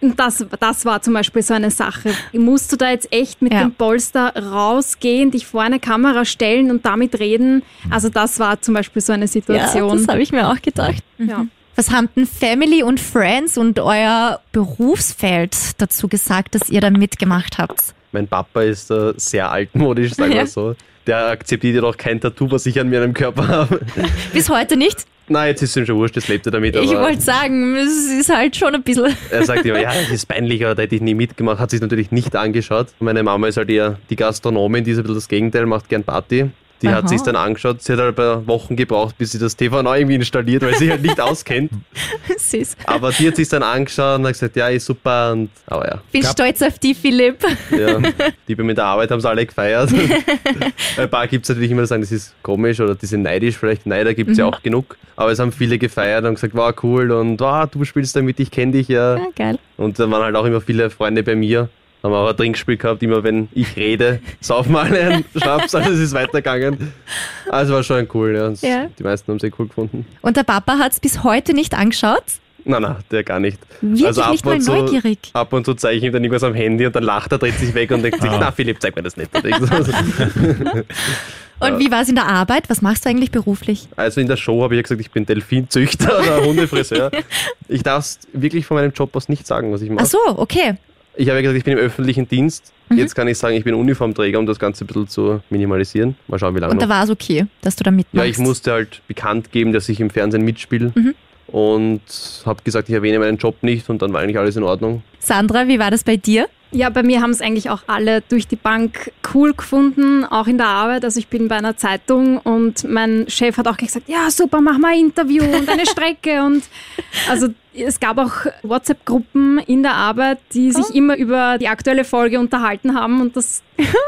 das, das war zum Beispiel so eine Sache. Musst du da jetzt echt mit Ja. dem Polster rausgehen, dich vor eine Kamera stellen und damit reden? Also das war zum Beispiel so eine Ja, Situation. das habe ich mir auch gedacht. Ja. Was haben denn Family und Friends und euer Berufsfeld dazu gesagt, dass ihr da mitgemacht habt? Mein Papa ist äh, sehr altmodisch, sagen wir Ja. so. Der akzeptiert ja doch kein Tattoo, was ich an mir am Körper habe. Bis heute nicht? Nein, jetzt ist es ihm schon wurscht, das lebt er damit. Ich wollte sagen, es ist halt schon ein bisschen. er sagt immer, ja, das ist peinlich, aber da hätte ich nie mitgemacht. Hat sich natürlich nicht angeschaut. Meine Mama ist halt eher die Gastronomin, die ist ein bisschen das Gegenteil, macht gern Party. Die Aha. hat sich dann angeschaut. Sie hat halt ein paar Wochen gebraucht, bis sie das TV neu irgendwie installiert, weil sie sich halt nicht auskennt. Süß. Aber die hat sich dann angeschaut und hat gesagt, ja, ist super. Und, aber ja, Bin Gab- stolz auf die, Philipp. ja, die bei mir in der Arbeit haben es alle gefeiert. Ein paar gibt es natürlich immer, die sagen, das ist komisch oder die sind neidisch. Vielleicht Neider gibt es ja auch genug. Aber es haben viele gefeiert und gesagt, wow, cool und wow, du spielst damit, ich kenne dich ja. Ja, geil. Und dann waren halt auch immer viele Freunde bei mir. Haben auch ein Trinkspiel gehabt, immer wenn ich rede, saufen alle einen Schnaps, also es ist weitergegangen. Also war schon cool, ja. Ja. Die meisten haben es eh cool gefunden. Und der Papa hat es bis heute nicht angeschaut. Nein, nein, der gar nicht. Wirklich also ab nicht mal und zu, neugierig. Ab und zu zeige ich ihm dann irgendwas am Handy und dann lacht er, dreht sich weg und denkt sich, na Philipp, zeig mir das nicht. Und wie war es in der Arbeit? Was machst du eigentlich beruflich? Also in der Show habe ich ja gesagt, ich bin Delfinzüchter oder Hundefriseur. Ich darf es wirklich von meinem Job aus nicht sagen, was ich mache. Ach so, okay. Ich habe ja gesagt, ich bin im öffentlichen Dienst. Mhm. Jetzt kann ich sagen, ich bin Uniformträger, um das Ganze ein bisschen zu minimalisieren. Mal schauen, wie lange Und da war es okay, dass du da Ja, mitmachst. ich musste halt bekannt geben, dass ich im Fernsehen mitspiele. Mhm. Und habe gesagt, ich erwähne meinen Job nicht und dann war eigentlich alles in Ordnung. Sandra, wie war das bei dir? Ja, bei mir haben es eigentlich auch alle durch die Bank cool gefunden, auch in der Arbeit. Also ich bin bei einer Zeitung und mein Chef hat auch gesagt, ja super, mach mal ein Interview und eine Strecke. Und also es gab auch WhatsApp-Gruppen in der Arbeit, die sich immer über die aktuelle Folge unterhalten haben und das,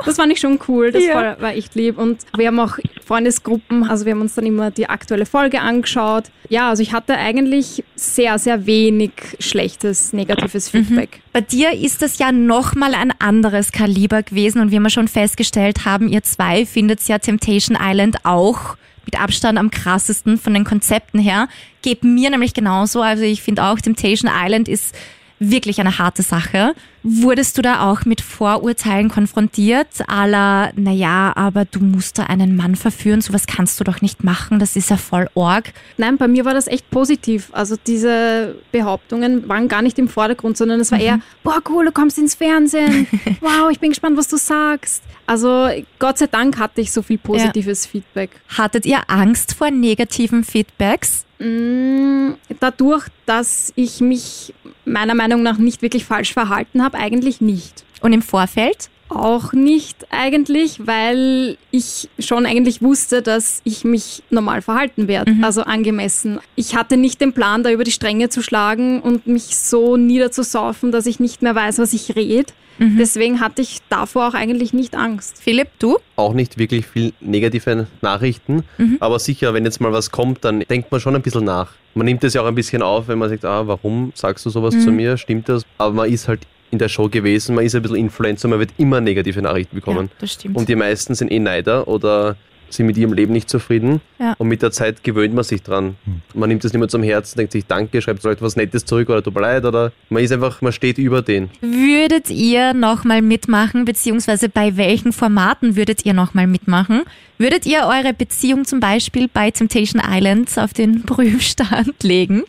das fand ich schon cool. Das Ja. war, war echt lieb. Und wir haben auch Freundesgruppen, also wir haben uns dann immer die aktuelle Folge angeschaut. Ja, also ich hatte eigentlich sehr, sehr wenig schlechtes, negatives Feedback. Bei dir ist das ja nochmal ein anderes Kaliber gewesen und wie wir schon festgestellt haben, ihr zwei findet ja Temptation Island auch mit Abstand am krassesten von den Konzepten her. Geht mir nämlich genauso. Also ich finde auch Temptation Island ist wirklich eine harte Sache. Wurdest du da auch mit Vorurteilen konfrontiert? Aller, naja, aber du musst da einen Mann verführen, sowas kannst du doch nicht machen, das ist ja voll org. Nein, bei mir war das echt positiv. Also diese Behauptungen waren gar nicht im Vordergrund, sondern es war eher, boah, cool, du kommst ins Fernsehen. Wow, ich bin gespannt, was du sagst. Also Gott sei Dank hatte ich so viel positives Feedback. Hattet ihr Angst vor negativen Feedbacks? Mm, Dadurch, dass ich mich meiner Meinung nach nicht wirklich falsch verhalten habe, eigentlich nicht. Und im Vorfeld? Auch nicht eigentlich, weil ich schon eigentlich wusste, dass ich mich normal verhalten werde, also angemessen. Ich hatte nicht den Plan, da über die Stränge zu schlagen und mich so niederzusaufen, dass ich nicht mehr weiß, was ich rede. Deswegen hatte ich davor auch eigentlich nicht Angst. Philipp, du? Auch nicht wirklich viel negative Nachrichten, aber sicher, wenn jetzt mal was kommt, dann denkt man schon ein bisschen nach. Man nimmt es ja auch ein bisschen auf, wenn man sagt, ah, warum sagst du sowas zu mir, stimmt das? Aber man ist halt in der Show gewesen, man ist ein bisschen Influencer, man wird immer negative Nachrichten bekommen. Ja, das stimmt. Und die meisten sind eh Neider oder sind mit ihrem Leben nicht zufrieden. Ja. Und mit der Zeit gewöhnt man sich dran. Man nimmt es nicht mehr zum Herzen, denkt sich Danke, schreibt Leute was Nettes zurück oder tut mir leid oder man ist einfach, man steht über den. Würdet ihr nochmal mitmachen, beziehungsweise bei welchen Formaten würdet ihr nochmal mitmachen? Würdet ihr eure Beziehung zum Beispiel bei Temptation Island auf den Prüfstand legen?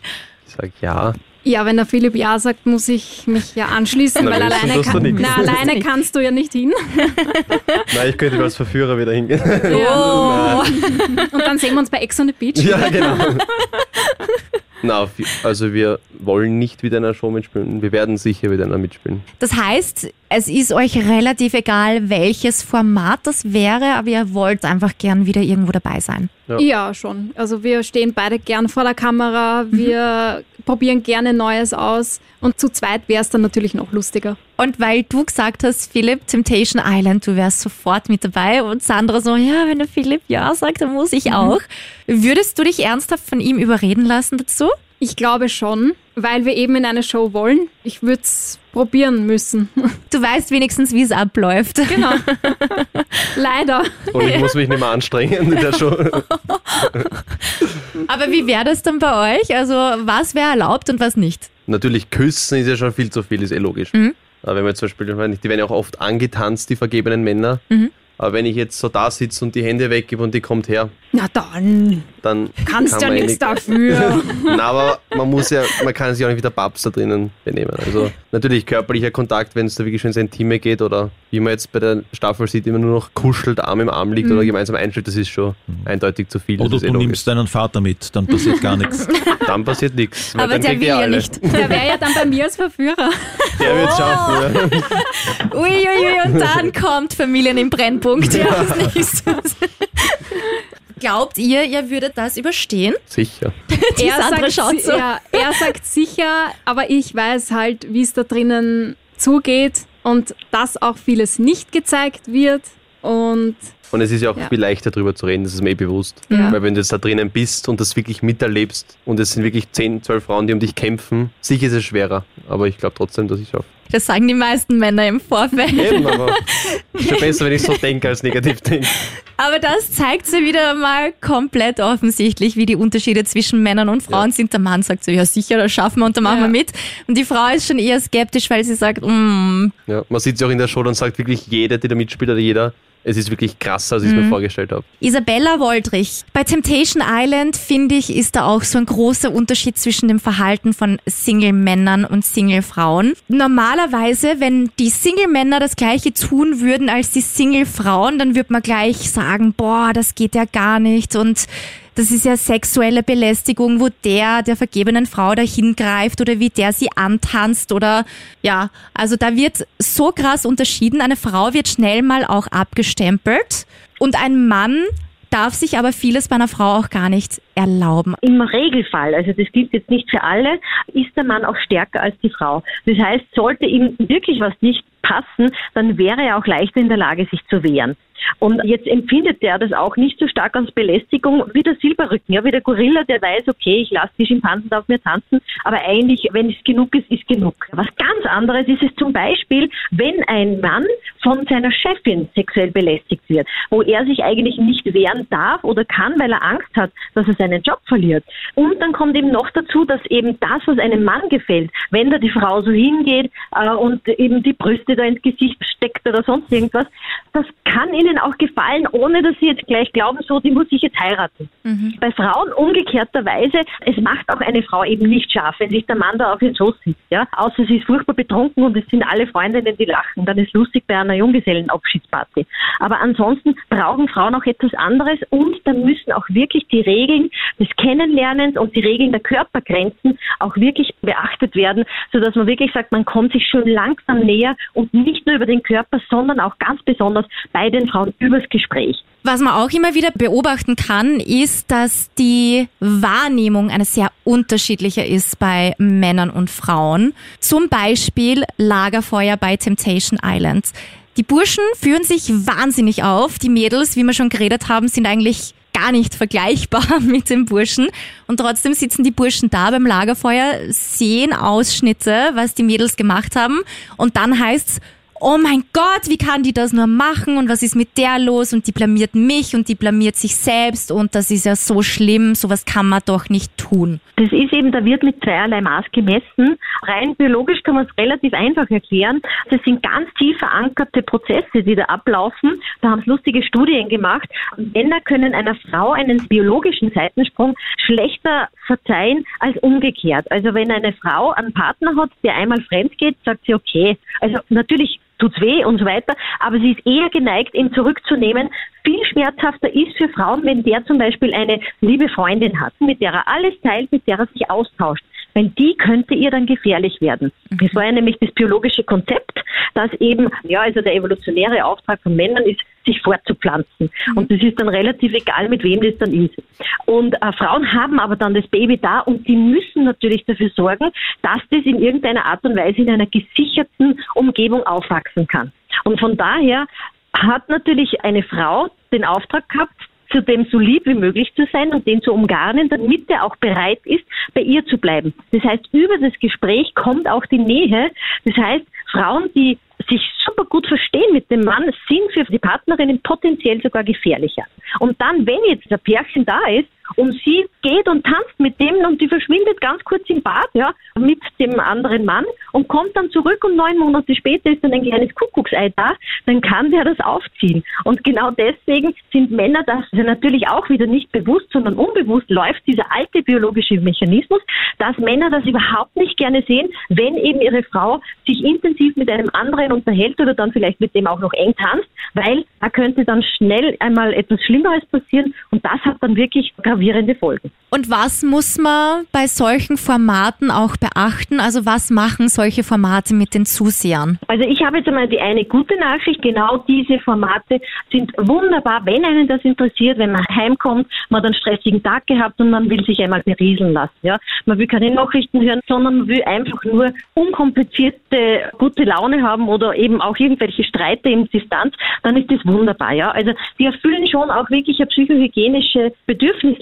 Ich sage ja. Ja, wenn der Philipp Ja sagt, muss ich mich ja anschließen, weil alleine, kann, na, alleine kannst du ja nicht hin. Nein, ich könnte als Verführer wieder hingehen. Oh. Und dann sehen wir uns bei Ex on the Beach. ja, genau. Na, also wir wollen nicht wieder in einer Show mitspielen. Wir werden sicher wieder in einer mitspielen. Das heißt, es ist euch relativ egal, welches Format das wäre, aber ihr wollt einfach gern wieder irgendwo dabei sein. Ja. Ja, schon. Also wir stehen beide gern vor der Kamera, wir probieren gerne Neues aus und zu zweit wäre es dann natürlich noch lustiger. Und weil du gesagt hast, Philipp, Temptation Island, du wärst sofort mit dabei und Sandra so, ja, wenn der Philipp ja sagt, dann muss ich auch. Würdest du dich ernsthaft von ihm überreden lassen dazu? Ich glaube schon, weil wir eben in eine Show wollen. Ich würde es probieren müssen. Du weißt wenigstens, wie es abläuft. Genau. Leider. Und ich muss mich nicht mehr anstrengen in der Show. Aber wie wäre das dann bei euch? Also was wäre erlaubt und was nicht? Natürlich, küssen ist ja schon viel zu viel, ist eh logisch. Aber wenn man zum Beispiel, die werden ja auch oft angetanzt, die vergebenen Männer. Aber wenn ich jetzt so da sitze und die Hände weggebe und die kommt her, Na dann, dann kannst kann ja eh nichts nicht- dafür. Na, aber man muss ja, man kann sich auch nicht wie der Babs da drinnen benehmen. Also natürlich körperlicher Kontakt, wenn es da wirklich schon ins Intime geht oder wie man jetzt bei der Staffel sieht, immer nur noch kuschelt, Arm im Arm liegt oder gemeinsam einschlägt, das ist schon eindeutig zu viel. Oder ist du eh nimmst deinen Vater mit, dann passiert gar nichts. Dann passiert nichts. Aber dann der will ja nicht. Der wäre ja dann bei mir als Verführer. Der wird schaffen. Ja. Uiuiui, und dann kommt Familien im Brennpunkt. Ja. Das nächstes. Glaubt ihr, ihr würdet das überstehen? Sicher. Die Sandra schaut si- so. ja, er sagt sicher, aber ich weiß halt, wie es da drinnen zugeht und dass auch vieles nicht gezeigt wird. Und Und es ist ja auch Ja. viel leichter darüber zu reden, das ist mir eh bewusst. Ja. Weil wenn du jetzt da drinnen bist und das wirklich miterlebst und es sind wirklich 10, 12 Frauen, die um dich kämpfen, sicher ist es schwerer. Aber ich glaube trotzdem, dass ich schaffe. Das sagen die meisten Männer im Vorfeld. Eben, aber ist schon besser, wenn ich so denke, als negativ denke. Aber das zeigt sie wieder mal komplett offensichtlich, wie die Unterschiede zwischen Männern und Frauen sind. Der Mann sagt so, ja sicher, das schaffen wir und da machen Ja. wir mit. Und die Frau ist schon eher skeptisch, weil sie sagt, mm, Ja, man sieht es auch in der Show, dann sagt wirklich jeder, die da mitspielt oder jeder, es ist wirklich krasser, als ich es mir vorgestellt habe. Isabella Woldrich. Bei Temptation Island, finde ich, ist da auch so ein großer Unterschied zwischen dem Verhalten von Single-Männern und Single-Frauen. Normalerweise, wenn die Single-Männer das gleiche tun würden als die Single-Frauen, dann würde man gleich sagen, boah, das geht ja gar nicht und das ist ja sexuelle Belästigung, wo der der vergebenen Frau dahin greift oder wie der sie antanzt oder ja, also da wird so krass unterschieden. Eine Frau wird schnell mal auch abgestempelt und ein Mann darf sich aber vieles bei einer Frau auch gar nicht erlauben. Im Regelfall, also das gilt jetzt nicht für alle, ist der Mann auch stärker als die Frau. Das heißt, sollte ihm wirklich was nicht passen, dann wäre er auch leichter in der Lage, sich zu wehren. Und jetzt empfindet er das auch nicht so stark als Belästigung wie der Silberrücken, ja, wie der Gorilla, der weiß, okay, ich lasse die Schimpansen auf mir tanzen, aber eigentlich, wenn es genug ist, ist genug. Was ganz anderes ist es zum Beispiel, wenn ein Mann von seiner Chefin sexuell belästigt wird, wo er sich eigentlich nicht wehren darf oder kann, weil er Angst hat, dass er seinen Job verliert. Und dann kommt eben noch dazu, dass eben das, was einem Mann gefällt, wenn da die Frau so hingeht äh, und eben die Brüste da ins Gesicht steckt oder sonst irgendwas, das kann ihnen auch gefallen, ohne dass sie jetzt gleich glauben, so, die muss ich jetzt heiraten. Mhm. Bei Frauen umgekehrterweise, es macht auch eine Frau eben nicht scharf, wenn sich der Mann da auf den Schoß sitzt, ja. Außer sie ist furchtbar betrunken und es sind alle Freundinnen, die lachen. Dann ist lustig bei einer Junggesellenabschiedsparty. Aber ansonsten brauchen Frauen auch etwas anderes und da müssen auch wirklich die Regeln des Kennenlernens und die Regeln der Körpergrenzen auch wirklich beachtet werden, sodass man wirklich sagt, man kommt sich schon langsam näher und nicht nur über den Körper, sondern auch ganz besonders bei den Frauen übers Gespräch. Was man auch immer wieder beobachten kann, ist, dass die Wahrnehmung eine sehr unterschiedliche ist bei Männern und Frauen. Zum Beispiel Lagerfeuer bei Temptation Island. Die Burschen führen sich wahnsinnig auf. Die Mädels, wie wir schon geredet haben, sind eigentlich gar nicht vergleichbar mit den Burschen. Und trotzdem sitzen die Burschen da beim Lagerfeuer, sehen Ausschnitte, was die Mädels gemacht haben. Und dann heißt's, oh mein Gott, wie kann die das nur machen und was ist mit der los und die blamiert mich und die blamiert sich selbst und das ist ja so schlimm, sowas kann man doch nicht tun. Das ist eben, da wird mit zweierlei Maß gemessen. Rein biologisch kann man es relativ einfach erklären. Das sind ganz tief verankerte Prozesse, die da ablaufen. Da haben es lustige Studien gemacht. Männer können einer Frau einen biologischen Seitensprung schlechter verzeihen als umgekehrt. Also wenn eine Frau einen Partner hat, der einmal fremd geht, sagt sie okay. Also natürlich tut's weh und so weiter. Aber sie ist eher geneigt, ihn zurückzunehmen. Viel schmerzhafter ist für Frauen, wenn der zum Beispiel eine liebe Freundin hat, mit der er alles teilt, mit der er sich austauscht. Weil die könnte ihr dann gefährlich werden. Mhm. Das war ja nämlich das biologische Konzept, dass eben, ja, also der evolutionäre Auftrag von Männern ist, sich fortzupflanzen. Mhm. Und das ist dann relativ egal, mit wem das dann ist. Und äh, Frauen haben aber dann das Baby da und die müssen natürlich dafür sorgen, dass das in irgendeiner Art und Weise in einer gesicherten Umgebung aufwachsen kann. Und von daher hat natürlich eine Frau den Auftrag gehabt, zu dem so lieb wie möglich zu sein und den zu umgarnen, damit er auch bereit ist, bei ihr zu bleiben. Das heißt, über das Gespräch kommt auch die Nähe. Das heißt, Frauen, die sich super gut verstehen mit dem Mann, sind für die Partnerinnen potenziell sogar gefährlicher. Und dann, wenn jetzt ein Pärchen da ist und sie geht und tanzt mit dem und die verschwindet ganz kurz im Bad, ja, mit dem anderen Mann und kommt dann zurück und neun Monate später ist dann ein kleines Kuckucksei da, dann kann der das aufziehen. Und genau deswegen sind Männer das natürlich auch wieder nicht bewusst, sondern unbewusst läuft dieser alte biologische Mechanismus, dass Männer das überhaupt nicht gerne sehen, wenn eben ihre Frau sich intensiv mit einem anderen unterhält oder dann vielleicht mit dem auch noch eng tanzt, weil da könnte dann schnell einmal etwas Schlimmeres passieren und das hat dann wirklich gravierende Folgen. Und was muss man bei solchen Formaten auch beachten? Also was machen solche Formate mit den Zusehern? Also ich habe jetzt einmal die eine gute Nachricht. Genau diese Formate sind wunderbar, wenn einen das interessiert, wenn man heimkommt, man hat einen stressigen Tag gehabt und man will sich einmal berieseln lassen. Ja? Man will keine Nachrichten hören, sondern man will einfach nur unkomplizierte, gute Laune haben oder eben auch irgendwelche Streite im Distanz, dann ist das wunderbar. Ja? Also die erfüllen schon auch wirklich eine psychohygienische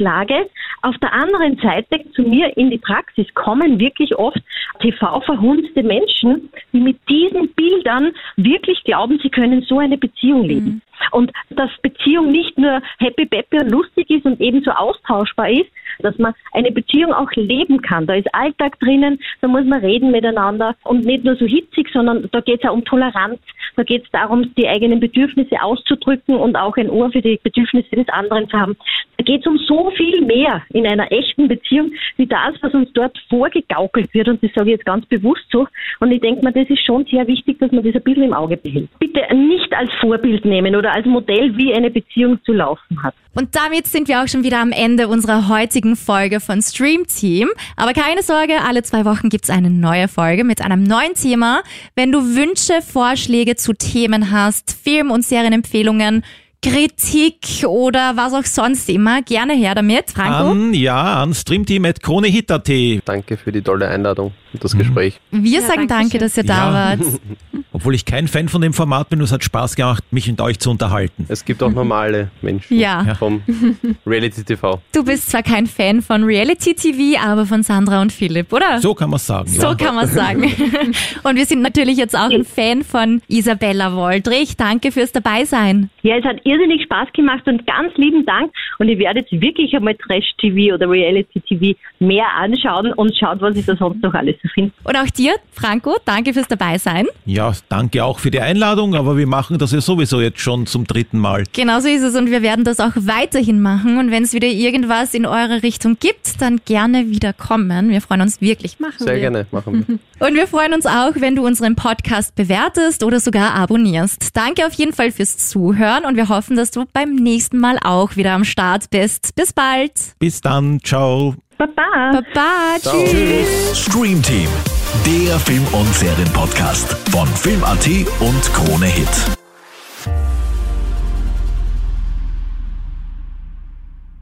Bedürfnislage. Auf der anderen Seite zu mir in die Praxis kommen wirklich oft TV-verhunzte Menschen, die mit diesen Bildern wirklich glauben, sie können so eine Beziehung leben. Mhm. Und dass Beziehung nicht nur happy, peppy und lustig ist und ebenso austauschbar ist, dass man eine Beziehung auch leben kann. Da ist Alltag drinnen, da muss man reden miteinander und nicht nur so hitzig, sondern da geht es auch um Toleranz, da geht es darum, die eigenen Bedürfnisse auszudrücken und auch ein Ohr für die Bedürfnisse des anderen zu haben. Da geht es um so viel mehr in einer echten Beziehung, wie das, was uns dort vorgegaukelt wird. Und das sage ich jetzt ganz bewusst so. Und ich denke mir, das ist schon sehr wichtig, dass man das ein bisschen im Auge behält. Bitte nicht als Vorbild nehmen oder als Modell, wie eine Beziehung zu laufen hat. Und damit sind wir auch schon wieder am Ende unserer heutigen Folge von Stream Team. Aber keine Sorge, alle zwei Wochen gibt's eine neue Folge mit einem neuen Thema. Wenn du Wünsche, Vorschläge zu Themen hast, Film- und Serienempfehlungen, Kritik oder was auch sonst immer, gerne her damit. Franco? An, ja, an streamteam.kronehit.at. Danke für die tolle Einladung. Das Gespräch. Wir Ja, sagen danke, schön. dass ihr da Ja. wart. Obwohl ich kein Fan von dem Format bin, es hat Spaß gemacht, mich mit euch zu unterhalten. Es gibt auch normale Menschen Ja. vom Reality TV. Du bist zwar kein Fan von Reality TV, aber von Sandra und Philipp, oder? So kann man sagen. So ja. kann man sagen. Und wir sind natürlich jetzt auch ein Fan von Isabella Woldrich. Danke fürs Dabeisein. Ja, es hat irrsinnig Spaß gemacht und ganz lieben Dank. Und ich werde jetzt wirklich einmal Trash-TV oder Reality-TV mehr anschauen und schaut, was ich da sonst noch alles so finde. Und auch dir, Franco, danke fürs Dabeisein. Ja, danke auch für die Einladung, aber wir machen das ja sowieso jetzt schon zum dritten Mal. Genauso ist es und wir werden das auch weiterhin machen. Und wenn es wieder irgendwas in eure Richtung gibt, dann gerne wieder kommen. Wir freuen uns wirklich. Machen Sehr wir. gerne, machen wir. Und wir freuen uns auch, wenn du unseren Podcast bewertest oder sogar abonnierst. Danke auf jeden Fall fürs Zuhören und wir hoffen, dass du beim nächsten Mal auch wieder am Start bist. Bis bald. Bis dann, ciao. Baba! Baba. Tschüss. Stream Team, der Film- und Serienpodcast von Film.at und Krone Hit.